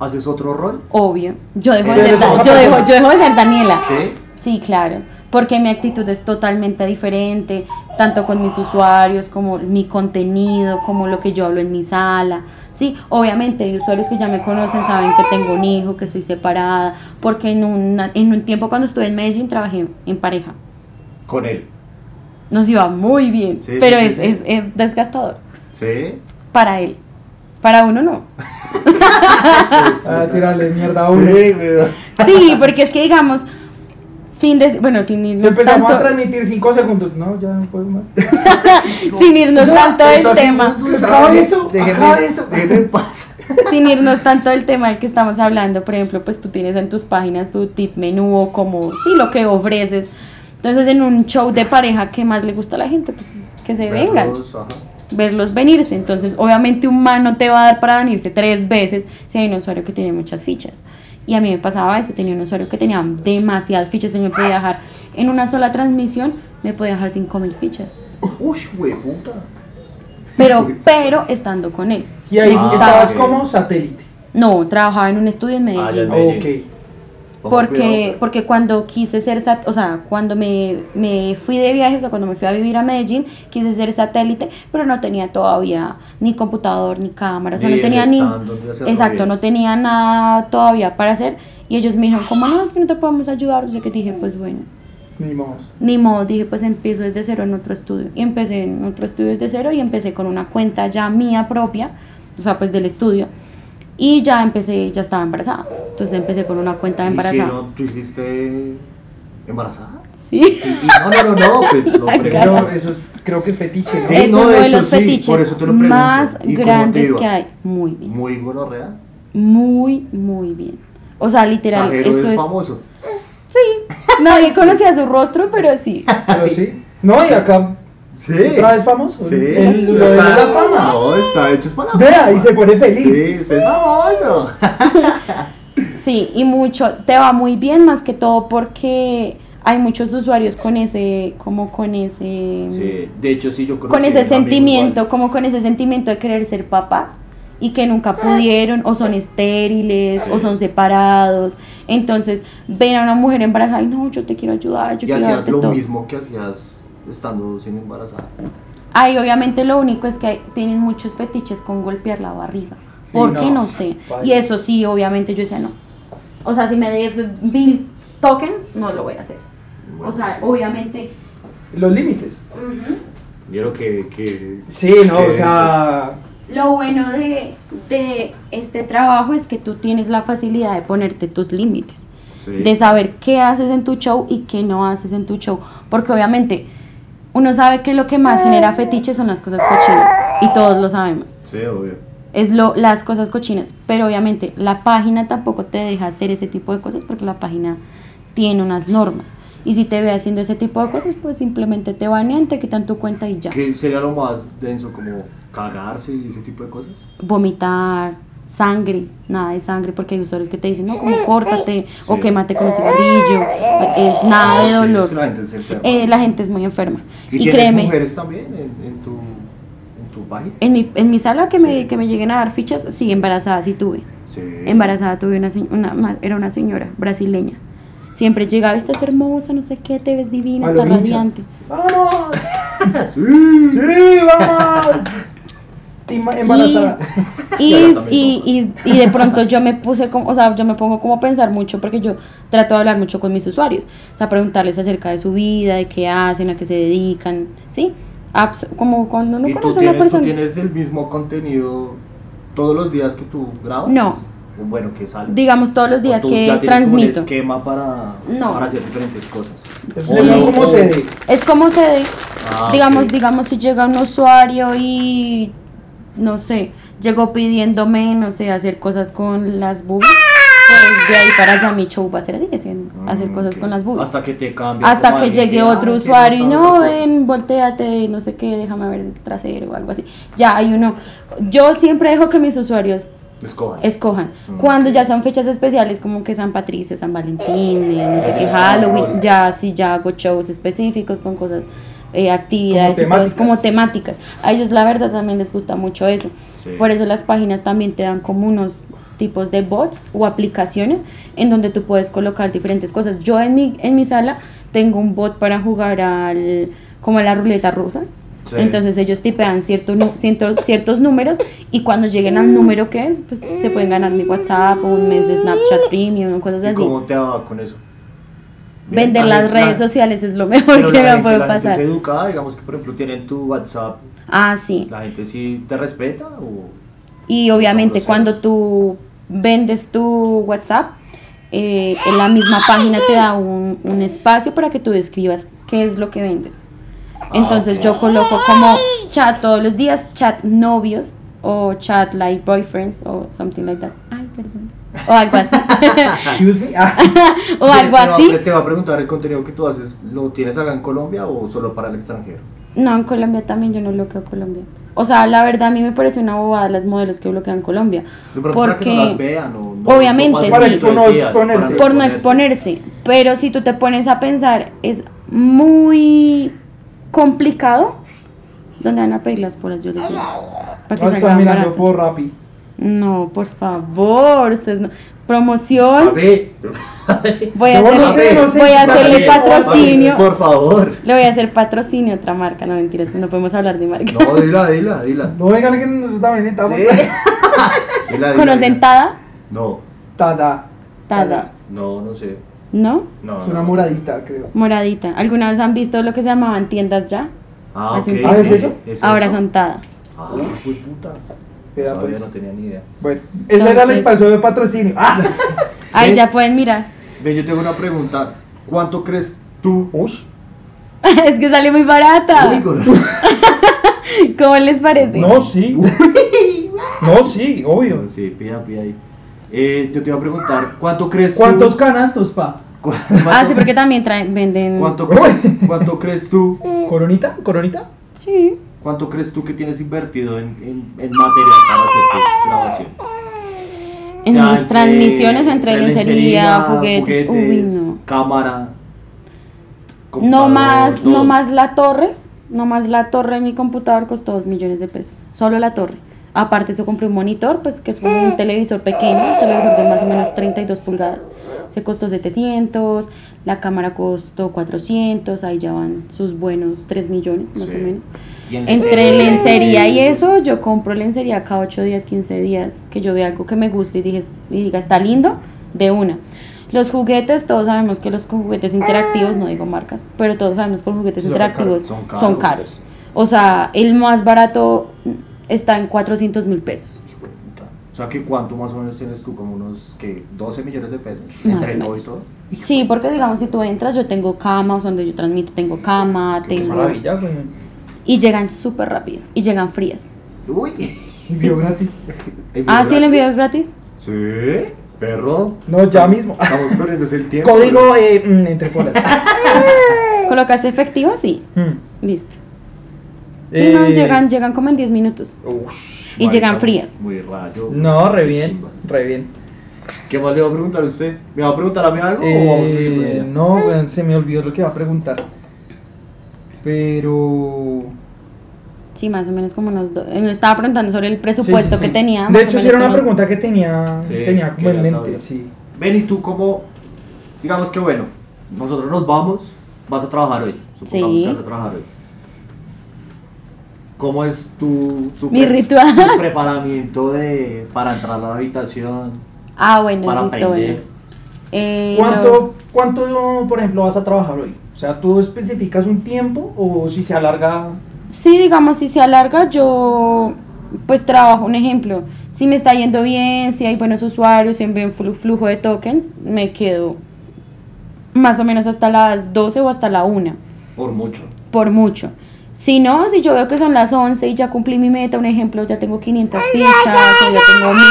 haces otro rol? Obvio. Yo dejo, de ser, dejo, yo dejo de ser Daniela. ¿Sí? Sí, claro. Porque mi actitud es totalmente diferente, tanto con mis usuarios, como mi contenido, como lo que yo hablo en mi sala. Sí, obviamente hay usuarios que ya me conocen, saben que tengo un hijo, que soy separada, porque en, una- en un tiempo cuando estuve en Medellín trabajé en pareja. Con él. Nos iba muy bien, Sí, pero sí, es, sí. Es, es desgastador ¿Sí? para él. Para uno no. A tirarle mierda a uno. Sí, porque es que digamos, sin decir, bueno, sin Si irnos empezamos a tanto, transmitir 5 segundos, no, ya no puedo más. sin irnos tanto del tema, eso, déjeme- acaba eso. déjeme en paz. sin irnos tanto del tema del que estamos hablando, por ejemplo, pues tú tienes en tus páginas tu tip menú o como, sí, lo que ofreces. Entonces, en un show de pareja, ¿qué más le gusta a la gente? Pues que se vengan, Verlos, ajá. verlos venirse. Entonces, obviamente un man no te va a dar para venirse tres veces si hay un usuario que tiene muchas fichas. Y a mí me pasaba eso, tenía un usuario que tenía demasiadas fichas, y me podía dejar en una sola transmisión, me podía dejar 5000 fichas. Uy, güey, puta. Pero, pero estando con él. Y ahí Me Ah, gustaba. estabas como satélite. No, trabajaba en un estudio en Ah, ya Medellín. en Medellín. Ok. Porque, porque cuando quise ser, sat- o sea, cuando me, me fui de viaje, o sea, cuando me fui a vivir a Medellín, quise ser satélite, pero no tenía todavía ni computador, ni cámara, o sea, Ni no tenía ni... Exacto, no tenía nada todavía para hacer. Y ellos me dijeron, como no, es que no te podemos ayudar, sea, que dije, pues bueno, Ni modo. ni modo, dije, pues empiezo desde cero en otro estudio. Y empecé en otro estudio desde cero y empecé con una cuenta ya mía propia, o sea, pues del estudio. Y ya empecé, ya estaba embarazada. Entonces empecé con una cuenta de ¿Y si embarazada. no, ¿Tú hiciste embarazada? Sí. Sí, y- no, no, no, no, pues lo. Pero eso es, creo que es fetiche, ¿no? Sí, es no, uno de de, hecho, los sí, fetiches por eso te lo pregunto. más ¿Y grandes que hay. Muy bien. Muy gonorrea. Muy, muy bien. O sea, literal, Sajero eso es es. famoso. Sí. Nadie conocía su rostro, pero sí. Pero sí. No, y acá Sí. otra vez famoso. Sí. El- lo de la fama. No, está hecho es para la Vea, fama. y se pone feliz. Sí, es famoso. Sí, y mucho, te va muy bien, más que todo porque hay muchos usuarios con ese, como con ese, Sí, de hecho sí, yo con ese sentimiento, igual. como con ese sentimiento de querer ser papás y que nunca pudieron, o son estériles, Sí. o son separados. Entonces, ven a una mujer embarazada y no, yo te quiero ayudar, yo Y quiero hacías lo todo. mismo que hacías estando sin embarazada. Ahí obviamente lo único es que hay- tienen muchos fetiches con golpear la barriga. ¿Por Y qué? no, No sé. vaya. Y eso sí, obviamente yo decía no. O sea, si me des mil tokens, no lo voy a hacer. Bueno, o sea, sí. obviamente. Los límites. Quiero que, que Sí, no, que o sea. Lo bueno de, de este trabajo es que tú tienes la facilidad de ponerte tus límites. sí. De saber qué haces en tu show y qué no haces en tu show. Porque obviamente uno sabe que lo que más genera fetiche son las cosas cochinas. Y todos lo sabemos. Sí, obvio. es lo, las cosas cochinas. Pero obviamente la página tampoco te deja hacer ese tipo de cosas porque la página tiene unas normas. Y si te ve haciendo ese tipo de cosas, pues simplemente te banean, te quitan tu cuenta y ya. ¿Qué sería lo más denso como cagarse y ese tipo de cosas? Vomitar, sangre, nada de sangre, porque hay usuarios que te dicen, no, como córtate o quémate con un cigarrillo, es nada de Sí, dolor. es que la gente se enferma. Eh, la gente es muy enferma. ¿Y, Y, créeme, mujeres también en, en tu, en tu página? en mi, en mi sala que, me, que me lleguen a dar fichas, sí, embarazada sí tuve. Sí. Embarazada tuve una, una, una- era una señora brasileña. Siempre llegaba, estás hermosa, no sé qué, te ves divina, estás radiante. ¡Vamos! Sí. ¡Sí, vamos! Embarazada. Y, y, y, y de pronto yo me puse como, o sea, yo me pongo como a pensar mucho porque yo trato de hablar mucho con mis usuarios, o sea, preguntarles acerca de su vida, de qué hacen, a qué se dedican, ¿sí? Abs- como cuando uno ¿Y tú conoce a una tienes, tú persona. tienes el mismo contenido todos los días que tú grabas? No. Bueno, que sale. Digamos todos los ¿O días tú que ya tienes transmito. Como un esquema para, No. para hacer diferentes cosas. Es O como dé. Es como se dé. Ah, digamos, ok. digamos, si llega un usuario y no sé, llegó pidiéndome, no sé, hacer cosas con las boobies, pues de ahí para allá mi show va a ser así, en hacer Mm, cosas con las boobies. Hasta que te cambie. Hasta que llegue "Ay, otro usuario y no, cosa". ven, volteate, no sé qué, déjame ver el trasero o algo así. Ya hay uno. Yo siempre dejo que mis usuarios Escojan. escojan. Mm, Cuando ya son fechas especiales como que San Patricio, San Valentín, no sé qué, Halloween, ya sí ya hago shows específicos con cosas, eh, actividades y cosas temáticas. como temáticas. A ellos la verdad también les gusta mucho eso. Sí. Por eso las páginas también te dan como unos tipos de bots o aplicaciones en donde tú puedes colocar diferentes cosas. Yo en mi, en mi sala tengo un bot para jugar al como a la ruleta rusa. Sí. Entonces ellos tipean cierto, nu- ciertos, ciertos números y cuando lleguen al número que es, pues se pueden ganar mi WhatsApp o un mes de Snapchat Premium o cosas ¿Y así. cómo te va con eso? Bien, Vender la las gente- redes sociales es lo mejor Pero que me gente, puede la gente pasar. es educada, digamos que por ejemplo tienen tu WhatsApp, Ah, sí. la gente sí te respeta o Y obviamente cuando tú vendes tu WhatsApp, eh, en la misma página te da un, un espacio para que tú describas qué es lo que vendes. Entonces ok. yo coloco como chat todos los días, chat novios o chat like boyfriends o something like that. Ay, perdón. O algo así. Excuse me. Ah, o Te- algo te va- así. Te va a preguntar el contenido que tú haces, ¿lo tienes acá en Colombia o solo para el extranjero? No, en Colombia también yo no bloqueo Colombia. O sea, la verdad a mí me parece una bobada las modelos que bloquean Colombia. Pronto para que no Porque las vean o no- Obviamente, no decías, exponerse. por no exponerse. Pero si tú te pones a pensar, es muy complicado. ¿Dónde van a pedir las foras? Yo les digo. Para que no, están mirando por Rappi. No, por favor, ustedes no. A Promoción. ver. Voy a, No, no hacerle, sé, no sé, voy a está hacerle patrocinio. Por favor. Le voy a hacer patrocinio a otra marca. No, mentiras, no podemos hablar de marca. No, dila, dila, dila. No vengan que nosotros también necesitamos. Sí. Dila, dila, ¿Conocen dila. Tada? No, Tada. Tada. no, no sé. ¿No? No, Es no. una moradita, creo. Moradita. ¿Alguna vez han visto lo que se llamaban tiendas ya? Ah, ok. Hace un Ah, ¿es eso? ¿es Ahora eso? son Tada. Ah, puta. Vea, pues. no tenía ni idea. Bueno, ese era el espacio de patrocinio. Ah. Ahí ¿Eh? ya pueden mirar. Ven, yo tengo una pregunta. ¿Cuánto crees tú? Ush. es que sale muy barata. Uy, ¿Cómo les parece? No, sí. No, sí, obvio. Sí, pida, pida ahí. Eh, yo te iba a preguntar, ¿cuánto crees tú? ¿Cuántos canastos, pa? Ah, sí, porque también traen, venden. ¿Cuánto crees, ¿Cuánto crees tú? ¿Coronita? ¿Coronita? Sí. ¿Cuánto crees tú que tienes invertido en, en, en material para hacer tus grabaciones? En O sea, mis transmisiones, entre lencería, juguetes. juguetes, Uy, no. cámara. No más, todo. no más la torre. No más la torre de mi computador costó 2 millones de pesos. Solo la torre. Aparte, se compré un monitor, pues que es un televisor pequeño, un televisor de más o menos 32 pulgadas. Se costó 700, la cámara costó 400, ahí ya van sus buenos 3 millones más Sí. o menos. Entre lencería, lencería y eso, yo compro lencería cada 8 días, 15 días, que yo vea algo que me guste y, dije, y diga, está lindo, de una. Los juguetes, todos sabemos que los juguetes interactivos, no digo marcas, pero todos sabemos que los juguetes Son interactivos caros, son caros. O sea, el más barato está en 400 mil pesos. Hijo de puta. O sea, que ¿cuánto más o menos tienes tú? Como unos, que 12 millones de pesos. Más Entre todo y todo. Sí, porque digamos, si tú entras, yo tengo cama, o sea, donde yo transmito, tengo cama, Qué tengo... maravilla, güey. Y llegan súper rápido, y llegan frías. Uy. Envío gratis. Ah, sí, el envío es gratis. Sí, perro. No, ya mismo. Estamos perdiendo el tiempo. Código eh, mm, entre polas. ¿Colocas efectivo? Sí. Mm. Listo. Sí, no, Eh, llegan, llegan como en 10 minutos. Y marica, llegan frías. Muy rayo. No, re bien, Chimba. re bien. ¿Qué más le va a preguntar a usted? ¿Me va a preguntar a mí algo o vamos a seguir Eh, no, se me olvidó lo que iba a preguntar. Pero. Sí, más o menos como unos dos. Me estaba preguntando sobre el presupuesto Sí, sí, sí. que tenía. De hecho, o sí era una unos- pregunta que tenía, Sí, tenía como en mente. Sí. Ven, y tú cómo, digamos que bueno, nosotros nos vamos, vas a trabajar hoy, supongamos Sí. que vas a trabajar hoy. ¿Cómo es tu, tu, Mi pre- ritual. tu preparamiento de, para entrar a la habitación, Ah, bueno, para listo, bueno. Eh, ¿Cuánto, ¿Cuánto, por ejemplo, vas a trabajar hoy? O sea, ¿tú especificas un tiempo o si se alarga? Sí, digamos, si se alarga, yo pues trabajo un ejemplo. Si me está yendo bien, si hay buenos usuarios, si hay buen flu- flujo de tokens, me quedo más o menos hasta las 12 o hasta la 1, Por mucho. por mucho. Si no, si yo veo que son las 11 y ya cumplí mi meta, un ejemplo, ya tengo 500 fichas o ya tengo 1000.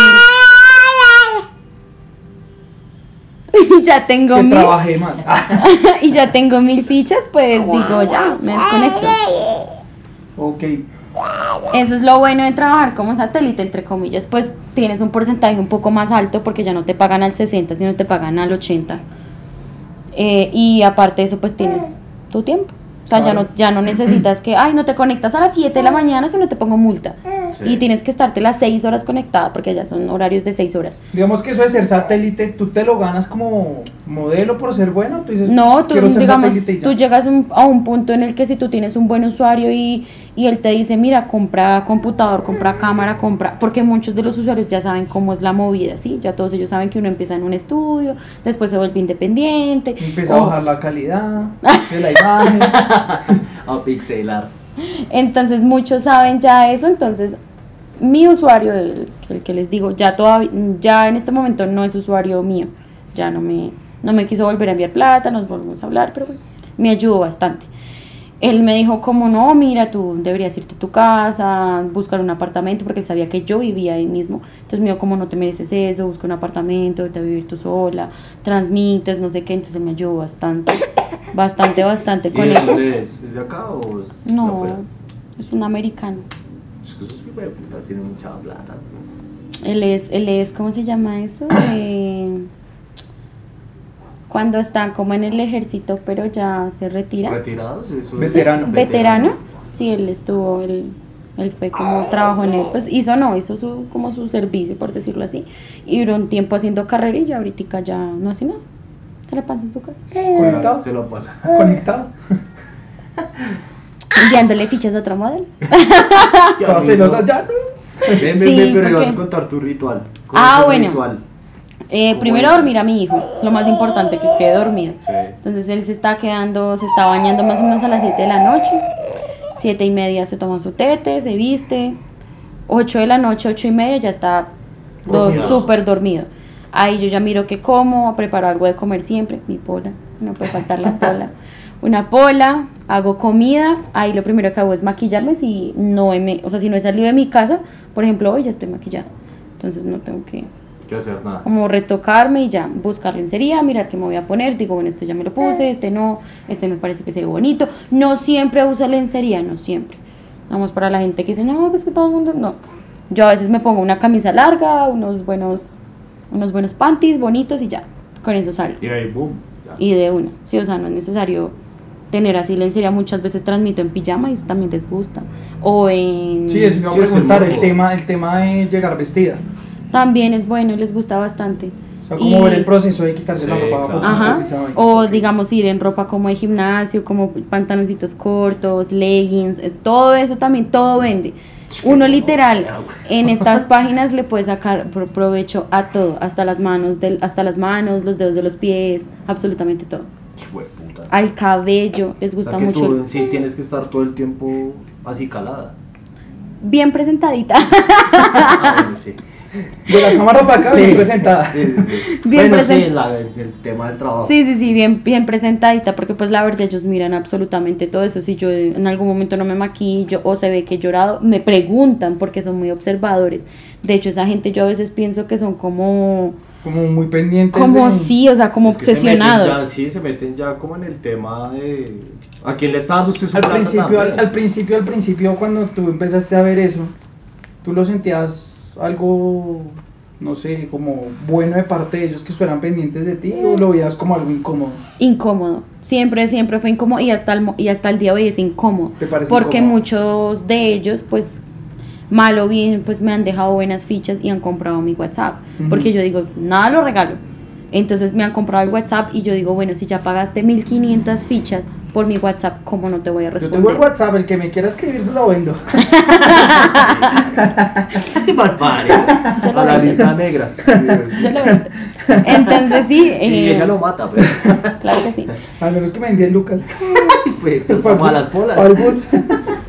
Y ya tengo Que mil. trabajé más. y ya tengo mil fichas, pues digo, ya, me desconecto. ok. Eso es lo bueno de trabajar como satélite, entre comillas, pues tienes un porcentaje un poco más alto porque ya no te pagan al 60, sino te pagan al 80. Eh, y aparte de eso, pues tienes tu tiempo. O sea, ya no, ya no necesitas que, ay, no te conectas a las 7 de la mañana, si no te pongo multa. Sí. Y tienes que estarte las 6 horas conectada porque ya son horarios de 6 horas. Digamos que eso de ser satélite, ¿tú te lo ganas como modelo por ser bueno? ¿Tú dices, No, tú, digamos, tú llegas un- a un punto en el que si tú tienes un buen usuario y, y él te dice, mira, compra computador, compra cámara, compra, porque muchos de los usuarios ya saben cómo es la movida, ¿sí? Ya todos ellos saben que uno empieza en un estudio, después se vuelve independiente. Empieza o- a bajar la calidad de la imagen. A pixelar. Entonces muchos saben ya eso, entonces mi usuario, el, el que les digo, ya todavía, ya en este momento no es usuario mío, ya no me, no me quiso volver a enviar plata, nos volvemos a hablar, pero bueno, me ayudó bastante. Él me dijo como no, mira, tú deberías irte a tu casa, buscar un apartamento, porque él sabía que yo vivía ahí mismo. Entonces me dijo como no te mereces eso, busca un apartamento, vete a vivir tú sola, transmites, no sé qué, entonces él me ayudó bastante, bastante, bastante ¿Y con de eso. es? ¿Es de acá o es No, afuera? es un americano. Es que esos putas tienen mucha plata. Él es, él es, ¿cómo se llama eso? Eh, cuando están como en el ejército, pero ya se retira. ¿Retirados? Eso es- Veterano. Veterano. Sí, él estuvo, él, él fue como trabajó en él, pues hizo no, hizo su, como su servicio, por decirlo así. Y duró un tiempo haciendo carrera y ya ahorita ya no hace nada. Se la pasa en su casa. Conectado. Se lo pasa. Conectado. Enviándole fichas a otro modelo. Todas celosas ya, ¿no? Ven, ven, Sí, ven, pero porque- ibas a contar tu ritual. ¿Cómo Ah, tu bueno. ritual? Eh, ¿Cómo primero dormir a mi hijo, es lo más importante, que quede dormido. Sí. Entonces él se está quedando, se está bañando más o menos a las 7 de la noche. 7 y media se toma su tete, se viste. 8 de la noche, 8 y media ya está súper dormido. Ahí yo ya miro que como, preparo algo de comer siempre, mi pola, no puede faltar la pola. Una pola, hago comida, ahí lo primero que hago es maquillarme si no he, me- o sea, si no he salido de mi casa, por ejemplo, hoy ya estoy maquillada. Entonces no tengo que ¿Qué hacer? Nada. como retocarme y ya buscar lencería, mirar qué me voy a poner, digo, bueno, esto ya me lo puse, este no, este me parece que se ve bonito. No siempre uso lencería, no siempre. Vamos para la gente que dice, no, es que todo el mundo, no. Yo a veces me pongo una camisa larga, unos buenos, unos buenos panties bonitos y ya, con eso salgo. Y ahí, boom. ya. Y de una, sí, o sea, no es necesario tener así lencería, muchas veces transmito en pijama y eso también les gusta. O en... Sí, eso me iba a Sí, es el preguntar, el tema, el tema de llegar vestida. También es bueno, les gusta bastante. O sea, como Y- ver el proceso de quitarse la ropa claro. Ajá. saben. O digamos ir en ropa como de gimnasio, como pantaloncitos cortos, leggings, eh, todo eso también, todo vende. Uno no, literal en estas páginas le puede sacar pro- provecho a todo, hasta las manos, del, hasta las manos, los dedos de los pies, absolutamente todo. Al cabello les O gusta sea que mucho. tú sí tienes que estar todo el tiempo así calada. Bien presentadita. Ah, bueno, sí. De la cámara para acá, bien presentada. Sí, sí, sí. Bien bueno, presen- sí, la, del tema del trabajo. Sí, sí, sí, bien, bien presentadita, porque pues la verdad ellos miran absolutamente todo eso. Si yo en algún momento no me maquillo o se ve que he llorado, me preguntan porque son muy observadores. De hecho, esa gente yo a veces pienso que son como, como muy pendientes. Como de- sí, o sea, como Es que se obsesionados. ya- sí, se meten ya como en el tema de... ¿A quién le está dando usted su Al principio, al, al principio, al principio, cuando tú empezaste a ver eso, tú lo sentías algo, no sé, como bueno de parte de ellos que estuvieran pendientes de ti o lo veías como algo incómodo. incómodo. Siempre, siempre fue incómodo y hasta el, y hasta el día de hoy es incómodo. ¿Te parece Porque incómodo? muchos de ellos, pues, mal o bien, pues me han dejado buenas fichas y han comprado mi WhatsApp. Porque yo digo, nada lo regalo. Entonces me han comprado el WhatsApp y yo digo, bueno, si ya pagaste 1500 fichas por mi WhatsApp, ¿cómo no te voy a Yo responder? tengo el WhatsApp, el que me quiera escribir lo vendo. Yo A la vendo. lista negra. Yo lo vendo. Entonces sí, Y eh, ella lo mata, pero... claro que sí. Al menos que me vendía lucas. Fue como a las polas. Bus.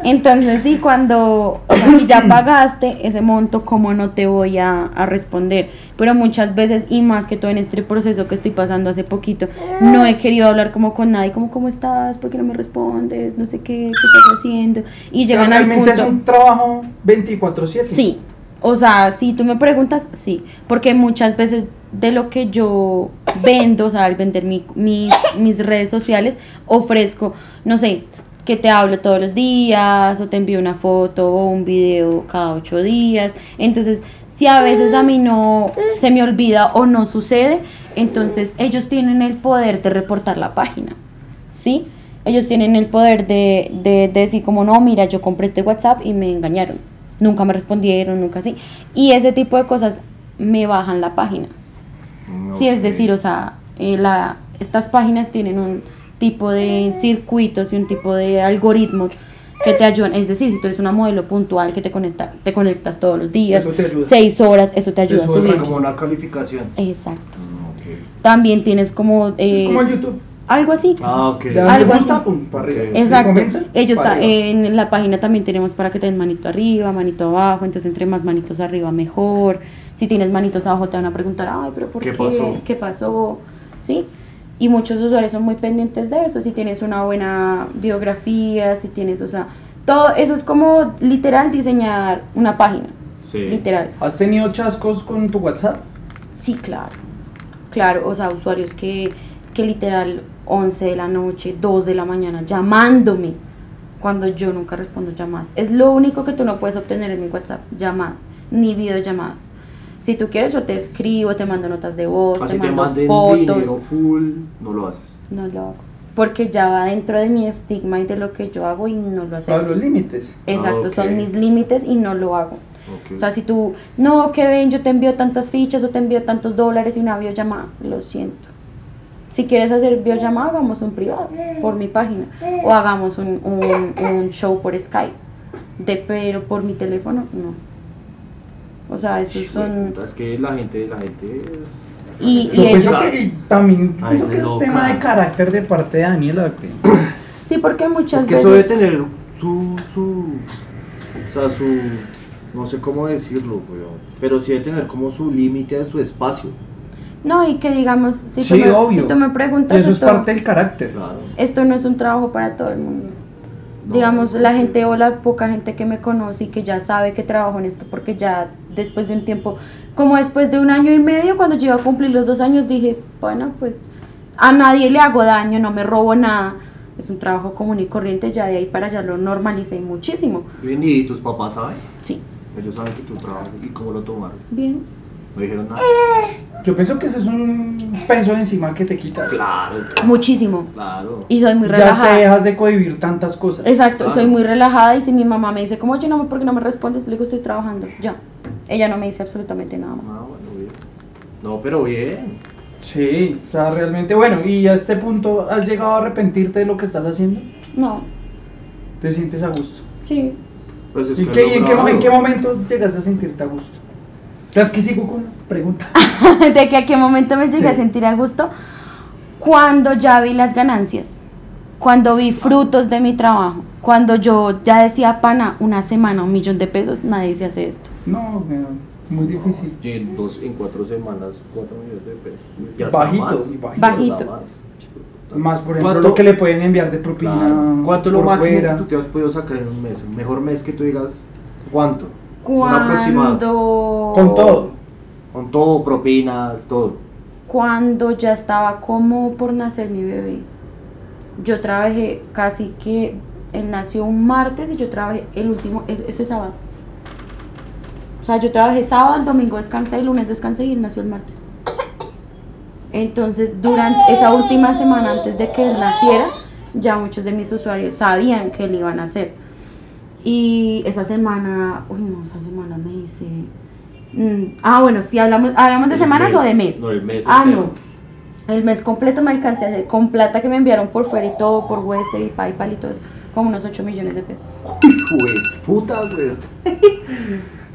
Entonces sí, cuando o sea, si ya pagaste ese monto, ¿cómo no te voy a, a responder? Pero muchas veces, y más que todo en este proceso que estoy pasando hace poquito, no he querido hablar como con nadie, como ¿cómo estás? ¿Por qué no me respondes? No sé qué, ¿qué estás haciendo? Y O sea, llegan al realmente punto... es un trabajo 24-7. Sí, o sea, si tú me preguntas, sí, porque muchas veces de lo que yo vendo, o sea, al vender mi- mis, mis redes sociales, ofrezco, no sé, que te hablo todos los días, o te envío una foto o un video cada ocho días. Entonces, si a veces a mí no se me olvida o no sucede, entonces ellos tienen el poder de reportar la página, ¿sí? Ellos tienen el poder de, de, de decir como, no, mira, yo compré este WhatsApp y me engañaron. Nunca me respondieron, nunca así. Y ese tipo de cosas me bajan la página. Sí, es decir, o sea, eh, la, estas páginas tienen un tipo de circuitos y un tipo de algoritmos que te ayudan. Es decir, si tú eres una modelo puntual que te, conecta, te conectas todos los días, Eso te ayuda. seis horas, eso te ayuda Eso a es subir. como una calificación. Exacto. Mm, ok. También tienes como... eh, es como el YouTube. algo así. Ah, ok. Algo así. pum, para arriba. Ok. Le Exacto. Ellos está, en la página también tenemos para que te den manito arriba, manito abajo, entonces entre más manitos arriba mejor. Si tienes manitos abajo te van a preguntar, ay, pero ¿por ¿Qué qué? pasó? ¿Qué pasó? ¿Sí? Y muchos usuarios son muy pendientes de eso, si tienes una buena biografía, si tienes, o sea, todo eso es como literal diseñar una página, Sí. literal. ¿Has tenido chascos con tu WhatsApp? Sí, claro. Claro, o sea, usuarios que, que literal 11 de la noche, 2 de la mañana, llamándome cuando yo nunca respondo llamadas. Es lo único que tú no puedes obtener en mi WhatsApp, llamadas, ni videollamadas. Si tú quieres, yo te escribo, te mando notas de voz, Así te te mando manden fotos. dinero full, no lo haces. No lo hago. Porque ya va dentro de mi estigma y de lo que yo hago y no lo acepto. los límites. Exacto, Ah, son mis límites y no lo hago. O sea, si tú, no, que ven, yo te envío tantas fichas o te envío tantos dólares y una videollamada, lo siento. Si quieres hacer videollamada, hagamos un privado por mi página o hagamos un, un, un show por Skype. De, pero por mi teléfono, no. O sea, esos son... Es que la gente, la gente es... Y, y ellos, que también Ay, pienso que es loca. tema de carácter de parte de Daniela. que- sí, porque muchas Es que veces... eso debe tener su, su, o sea, su, no sé cómo decirlo, pero sí debe tener como su límite de su espacio. No, y que digamos, si, Sí, tú, me, obvio. si tú me preguntas... eso es esto- parte del carácter. Claro. esto no es un trabajo para todo el mundo. No, Digamos, no, la gente o la poca gente que me conoce y que ya sabe que trabajo en esto, porque ya después de un tiempo, como después de un año y medio, cuando yo iba a cumplir los dos años, dije, bueno, pues a nadie le hago daño, no me robo nada. Es un trabajo común y corriente, ya de ahí para allá lo normalicé muchísimo. Bien, ¿Y tus papás saben? Sí, Ellos saben que tú trabajas y cómo lo tomaron. bien. No dijeron nada. Yo pienso que ese es un peso encima que te quitas. Claro, Muchísimo. claro. Y soy muy ya relajada. te dejas de cohibir tantas cosas. Exacto, Claro. soy muy relajada y si mi mamá me dice, como oye, no, ¿por qué no me respondes? Le digo, estoy trabajando. Ya. Ella no me dice absolutamente nada más. Ah, bueno, bien. No, pero bien. Sí, o sea, realmente, bueno, y a este punto, ¿has llegado a arrepentirte de lo que estás haciendo? No, ¿Te sientes a gusto? sí. Pues es ¿Y, que qué- y en, qué, en qué momento llegaste a sentirte a gusto? O sea, es que sigo con la pregunta. de que a qué momento me llegué Sí. a sentir a gusto cuando ya vi las ganancias, cuando vi frutos de mi trabajo, cuando yo ya decía pana una semana un millón de pesos, nadie se hace esto. No, weón, muy difícil. Y en, dos, en cuatro semanas, cuatro millones de pesos. Ya está Bajito, más. bajito. Ya Bajito. está más. Más, por ejemplo, ¿Cuánto- lo que le pueden enviar de propina. Claro. ¿Cuánto es lo máximo fuera. que tú te has podido sacar en un mes? El mejor mes que tú digas, ¿cuánto? Un aproximado. Cuando Con todo. Con todo, propinas, todo. Cuando ya estaba como por nacer mi bebé, yo trabajé casi que él nació un martes y yo trabajé el último, e- ese sábado. O sea, yo trabajé sábado, el domingo descansé, el lunes descansé y él nació el martes. Entonces, durante esa última semana antes de que él naciera, ya muchos de mis usuarios sabían que él iba a nacer. Y esa semana, uy no, esa semana me dice... mm, ah, bueno, si hablamos, hablamos de El semanas o de mes, mes. no, el mes Ah, entero. no. El mes completo me alcancé a hacer con plata que me enviaron por fuera y todo, por Western y PayPal y todo eso, como unos 8 millones de pesos. Güey, puta, güey.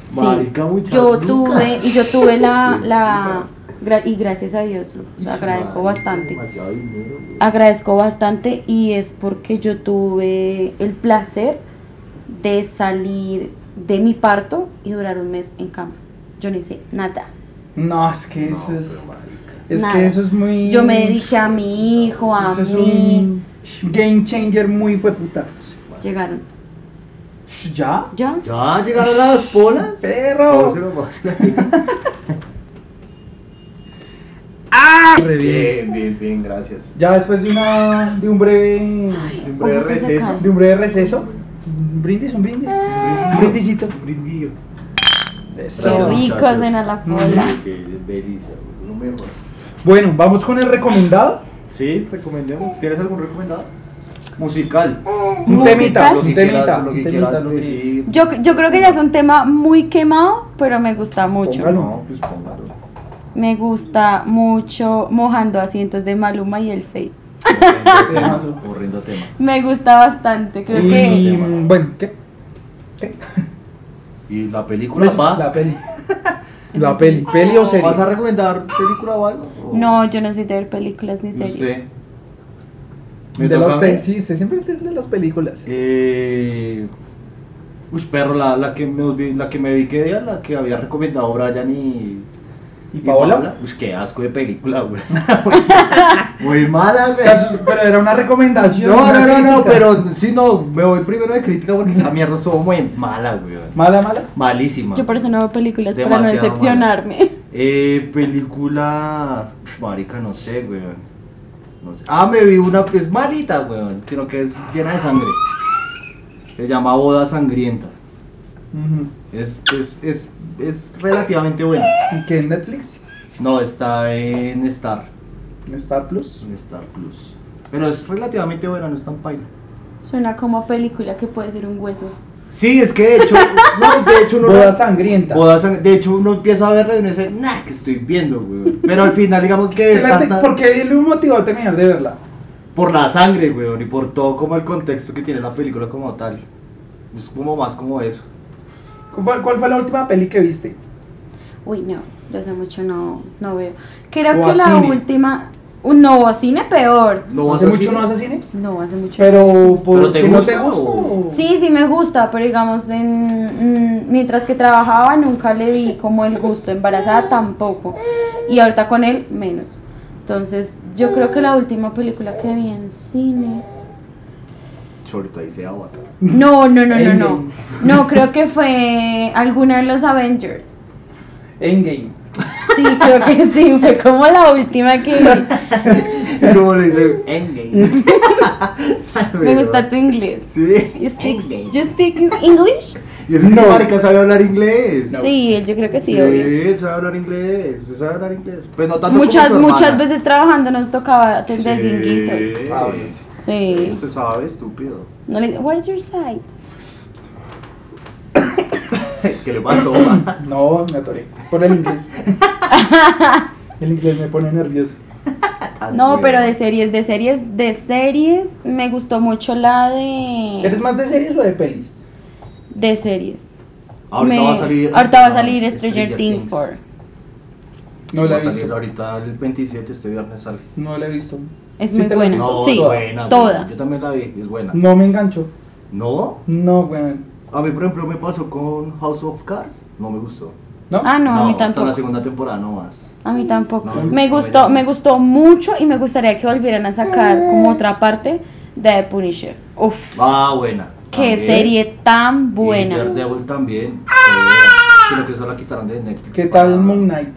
Sí. Marica, muchas Yo lucas. tuve, y yo tuve la, la, gra- y gracias a Dios, lo- o sea, agradezco Marica, bastante. Demasiado dinero. Agradezco bastante y es porque yo tuve el placer de salir de mi parto y durar un mes en cama. Yo no hice nada. No, es que No, eso es. Es Nada. que eso es muy. Yo me dediqué a mi hijo, a Eso es mí. un game changer muy hueputa. Llegaron. ¿Ya? ¿Ya? ¿Ya llegaron las polas? ¡Perro! Re bien. Bien, bien, bien, gracias. Ya después de una. de un breve. Un breve receso. de un breve receso. Un brindis, un brindis. Un brindisito. Un brindillo. Eso. Qué Gracias, rico muchachos. hacen a la cola. Qué delicia, lo mejor. Bueno, vamos con el recomendado. Sí, recomendemos. ¿Tienes algún recomendado? Musical. Un Musical. temita, Lo un que temita, quieras, lo un que temita, quieras lo que- decir. Yo, yo creo que ya es un tema muy quemado, pero me gusta mucho. Póngalo. No, pues póngalo. Me gusta mucho mojando asientos de Maluma y el Fate. Horrendo tema. Me gusta bastante, creo Y que bueno, ¿qué? ¿Qué? ¿Y la película? Eso. pa. La peli. La peli. ¿Peli o serie? ¿Vas a recomendar película o algo? ¿O- no, yo no soy de ver películas ni No series. sé. ¿Me De los te- sí, usted siempre lee las películas. Eh, uy, perro, la, la, que me, vi- la que me vi que día, la que había recomendado Brian y. ¿Y Paola? Uy, qué asco de película, güey. Muy mala, O güey. sea, pero era una recomendación. No, una no, no, no, pero sí, no, me voy primero de crítica porque esa mierda estuvo muy mala, güey. Mala, mala. Malísima. Yo por eso no veo películas, para no decepcionarme. Eh, película. Marica, no sé, güey. No sé. Ah, me vi una, pues malita, güey. Sino que es llena de sangre. Se llama Boda Sangrienta. Ujú. Es, es, es, es relativamente buena. ¿Y qué en Netflix? No, está en Star. ¿En Star Plus? En Star Plus. Pero es relativamente buena, no es tan paila. Suena como película que puede ser un hueso. Sí, es que de hecho. No, de hecho uno. Boda sangrienta. Boda Sang- De hecho, uno empieza a verla y uno dice, nah, que estoy viendo, güey. Pero al final, digamos que. ¿Qué ve la te- tanta- ¿Por qué le motivó a terminar de verla? por la sangre, weón, y por todo como el contexto que tiene la película como tal. Es como más como eso. ¿Cuál fue, cuál fue la última peli que viste? Uy, no, yo hace mucho no, no veo. Creo O que la cine. última. Uh, no, a cine peor. ¿No ¿Hace mucho cine? no vas a cine? No, hace mucho. Pero, ¿por ¿Pero te qué no gusta te gusta? o- Sí, sí me gusta, pero digamos, en, mm, mientras que trabajaba nunca le vi como el gusto, embarazada tampoco, y ahorita con él menos. Entonces, yo creo que la última película que vi en cine... Chorito, ahí se Avatar. No, no, no, no, no. No, creo que fue alguna de los Avengers. Endgame. Sí, creo que sí, fue como la última que luego le dice Endgame. Me gusta tu inglés. Sí. You speak, Endgame. you speak English? Y es que ese No. marica sabe hablar inglés. No. Sí, él yo creo que sí, obvio. Sí, sabe hablar inglés. sabe hablar inglés. Pues no tanto como Muchas, su hermana. muchas veces trabajando nos tocaba atender Sí. gringuitos. Ah, bueno, sí. Sí. Usted sabe, estúpido. No le where's your side? ¿Qué le pasó? No, me atoré. Por el inglés. el inglés me pone nervioso. No, pero de series, de series, de series, me gustó mucho la de... ¿Eres más de series o de pelis? De series. Ahorita Me- va a salir. ahorita va a salir Stranger, Things 4. No la va he a salir visto. ahorita el 27, este viernes sale. No la he visto. Es ¿Sí muy te la has buena. No, sí, es buena. güey. toda. Yo también la vi, es buena. No me enganchó. ¿No? No, weón. A mí, por ejemplo, me pasó con House of Cards. No me gustó. ¿No? Ah, no, a mí Hasta tampoco. la segunda temporada no más. A mí tampoco. No, me no, gustó, me gustó mucho y me gustaría que volvieran a sacar como otra parte de The Punisher. Uf, Ah, buena. qué También. serie tan Y buena. Daredevil también. severa. Sino que eso la quitaron de Netflix. ¿Qué para- tal Moon Knight?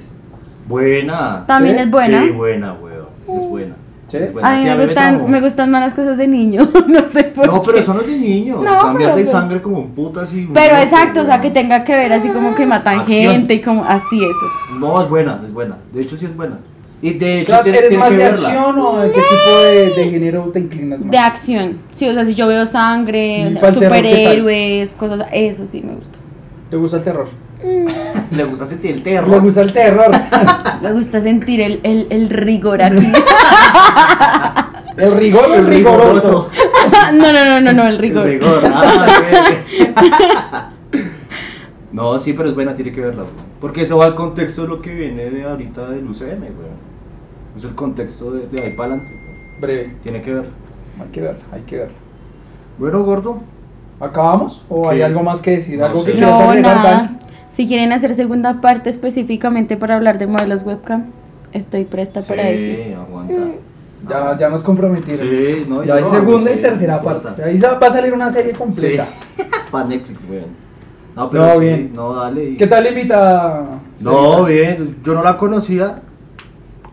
Buena. También ¿Sí? es buena. Sí, buena, weón. Es buena. ¿Sí? Es buena. A mí Sí, me me gustan, tramó. me gustan más las cosas de niño, no sé por No, qué. pero eso no es de niños. No, o sea, pero mierda y pues- sangre como putas y. Pero un exacto, o sea, que tenga que ver así como que matan Acción. gente y como así eso. No, es buena, es buena. De hecho, sí es buena. Y de O hecho, sea, tiene, ¿Eres tiene más que de verla. acción o de qué tipo de, de género te inclinas más? De acción. Sí, o sea, si yo veo ¿Y sangre, superhéroes, cosas, eso sí me gusta. ¿Te gusta el terror? Le gusta sentir el terror. ¿Le gusta el terror? Me gusta sentir el, el, el rigor aquí. ¿El rigor o el rigoroso? no, no, no, no, no, el El rigor. rigor. Ah, no, sí, pero es buena, tiene que verla. güey. Porque eso va al contexto de lo que viene de ahorita del UCM, güey. Es el contexto de, de ahí para adelante. güey. Breve. Tiene que verla. Hay que verla, hay que verla. Bueno, gordo. ¿Acabamos? ¿O hay algo más que decir? No ¿Algo sé. que quieras No, agregar? Si quieren hacer segunda parte específicamente para hablar de modelos webcam, estoy presta para sí, eso. aguanta. Ya, ya nos comprometieron. Sí, no, ya hay segunda y sí, tercera no parte. importa. Ahí va a salir una serie Sí. completa. para Netflix, güey. No, pero No, sí, bien. No, dale. y- ¿Qué tal la invita? No, bien, yo no la conocía,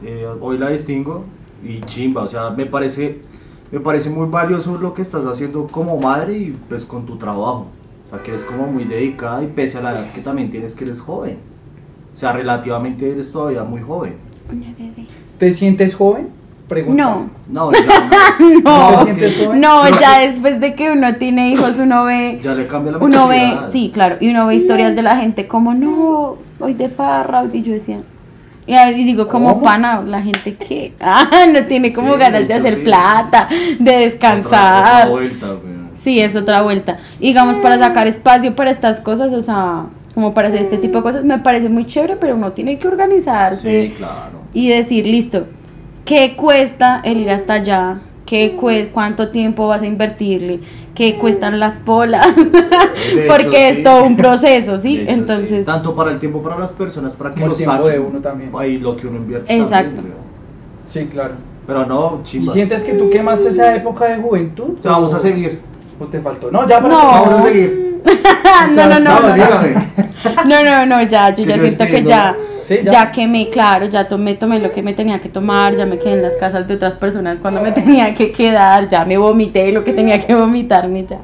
eh, hoy la distingo y chimba, o sea, me parece, me parece muy valioso lo que estás haciendo como madre y pues con tu trabajo, sea, que eres como muy dedicada y pese a la edad que también tienes que eres joven, o sea, relativamente eres todavía muy joven. ¿Te sientes joven? Pregunta. No. No, ya No. es ¿Te sientes que joven? No, ya después de que uno tiene hijos, uno ve, ya le cambia la uno ve, sí, claro, y uno ve historias de la gente como, no, hoy de farra, y yo decía, y digo, como ¿Cómo? pana, la gente que, ah, no tiene como Sí, ganas de hecho, hacer sí. plata, de Otra- descansar. otra vuelta, güey. Sí, es otra vuelta. Y digamos, para sacar espacio para estas cosas, o sea, como para hacer este tipo de cosas, me parece muy chévere, pero uno tiene que organizarse Sí, claro. y decir, listo, ¿qué cuesta el ir hasta allá? ¿Qué cue- ¿Cuánto tiempo vas a invertirle? ¿Qué cuestan las polas? hecho, Porque es sí. todo un proceso, ¿sí? Hecho, Entonces, Tanto para el tiempo para las personas, para que Como lo tiempo saquen. de uno también. Ahí lo que uno invierte. Exacto. también. Sí, claro. Pero no, ¿Y chimba. sientes que tú quemaste esa época de juventud? O sea, vamos a seguir. ¿O te faltó? No, ya para No. que- Vamos a seguir. no, no, no, no, dígame. no, no, no, ya, yo ya siento que despidiendo. ya, Sí, ya. ya quemé, claro, ya tomé, tomé lo que me tenía que tomar, ya me quedé en las casas de otras personas cuando me tenía que quedar, ya me vomité lo que tenía que vomitarme, ya,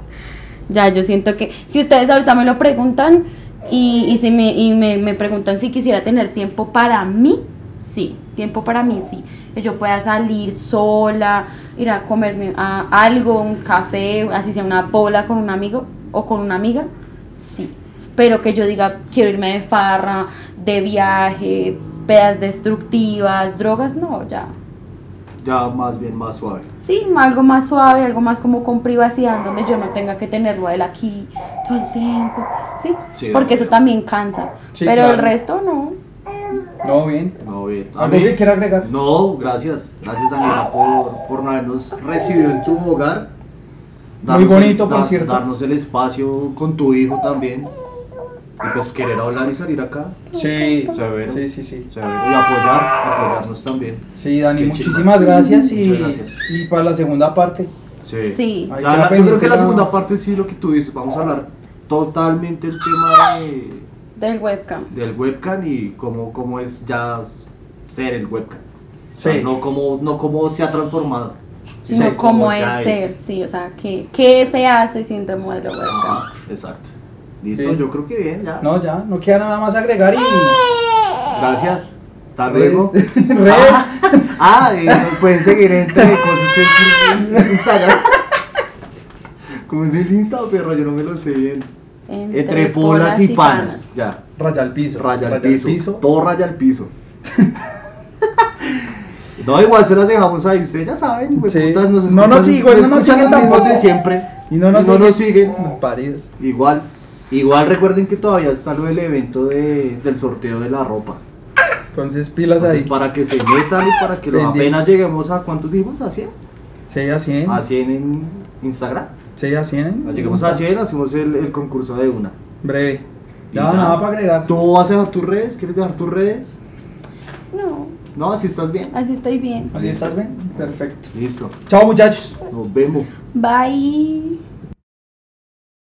ya, yo siento que, si ustedes ahorita me lo preguntan y, y, si me, y me, me preguntan si quisiera tener tiempo para mí, sí, tiempo para mí, sí, que yo pueda salir sola, ir a comerme a- algo, un café, así sea una bola con un amigo o con una amiga, sí. Pero que yo diga, quiero irme de farra, de viaje, pedas destructivas, drogas, no, ya. Ya más bien más suave. Sí, algo más suave, algo más como con privacidad, donde yo no tenga que tenerlo a él aquí todo el tiempo. Sí, Sí, porque eso también cansa. Sí, Pero el resto no. No, bien. No, bien. ¿A ¿Algo mí? que quiera agregar? No, gracias. Gracias, Daniela, por, por habernos recibido en tu hogar. Muy bonito, por cierto. Darnos el espacio con tu hijo también. Y pues querer hablar y salir acá. Sí, Severo. sí, sí, sí. Severo. Y apoyar, apoyarnos también. Sí, Dani, Qué muchísimas gracias y, Muchas gracias. y para la segunda parte. Sí. Sí. La- yo creo que la la- segunda parte sí lo que tú dices. Vamos a hablar totalmente el tema de, Del webcam. del webcam y cómo, cómo es ya ser el webcam. O sea, Sí. no cómo, no cómo se ha transformado. Sino Sí, cómo es ser, sí, o sea, ¿qué, qué se hace siendo modelo webcam? Ajá, exacto. Listo, yo creo que bien, ya. No, ya, no queda nada más agregar y. Gracias. Hasta luego. Ah, y nos pueden seguir entre cosas que es en Instagram. ¿Cómo es el Insta, perro? Yo no me lo sé bien. Entre, polas y panas. Ya. Raya al piso. Raya al piso. Todo raya al piso. no, igual se las dejamos ahí. Ustedes ya saben. Sí. hueputas, nos No nos escuchan- no nos escuchan siguen los mismos tampoco. de siempre. Y no nos, nos siguen. Paridos. Igual. Igual recuerden que todavía está lo del evento de, del sorteo de la ropa. Entonces, pilas Entonces, ahí. para que se metan y para que lo apenas lleguemos a cuántos dijimos, a 100. 6 a 100. A 100 en Instagram. 6 a 100. Cuando lleguemos a 100, hacemos el, el concurso de una. Breve. Ya. nada para agregar. ¿Tú vas a dejar tus redes? ¿Quieres dejar tus redes? No, No, así estás bien. así estoy bien. Así estás bien. Perfecto. Listo. Chao, muchachos. Nos vemos. Bye.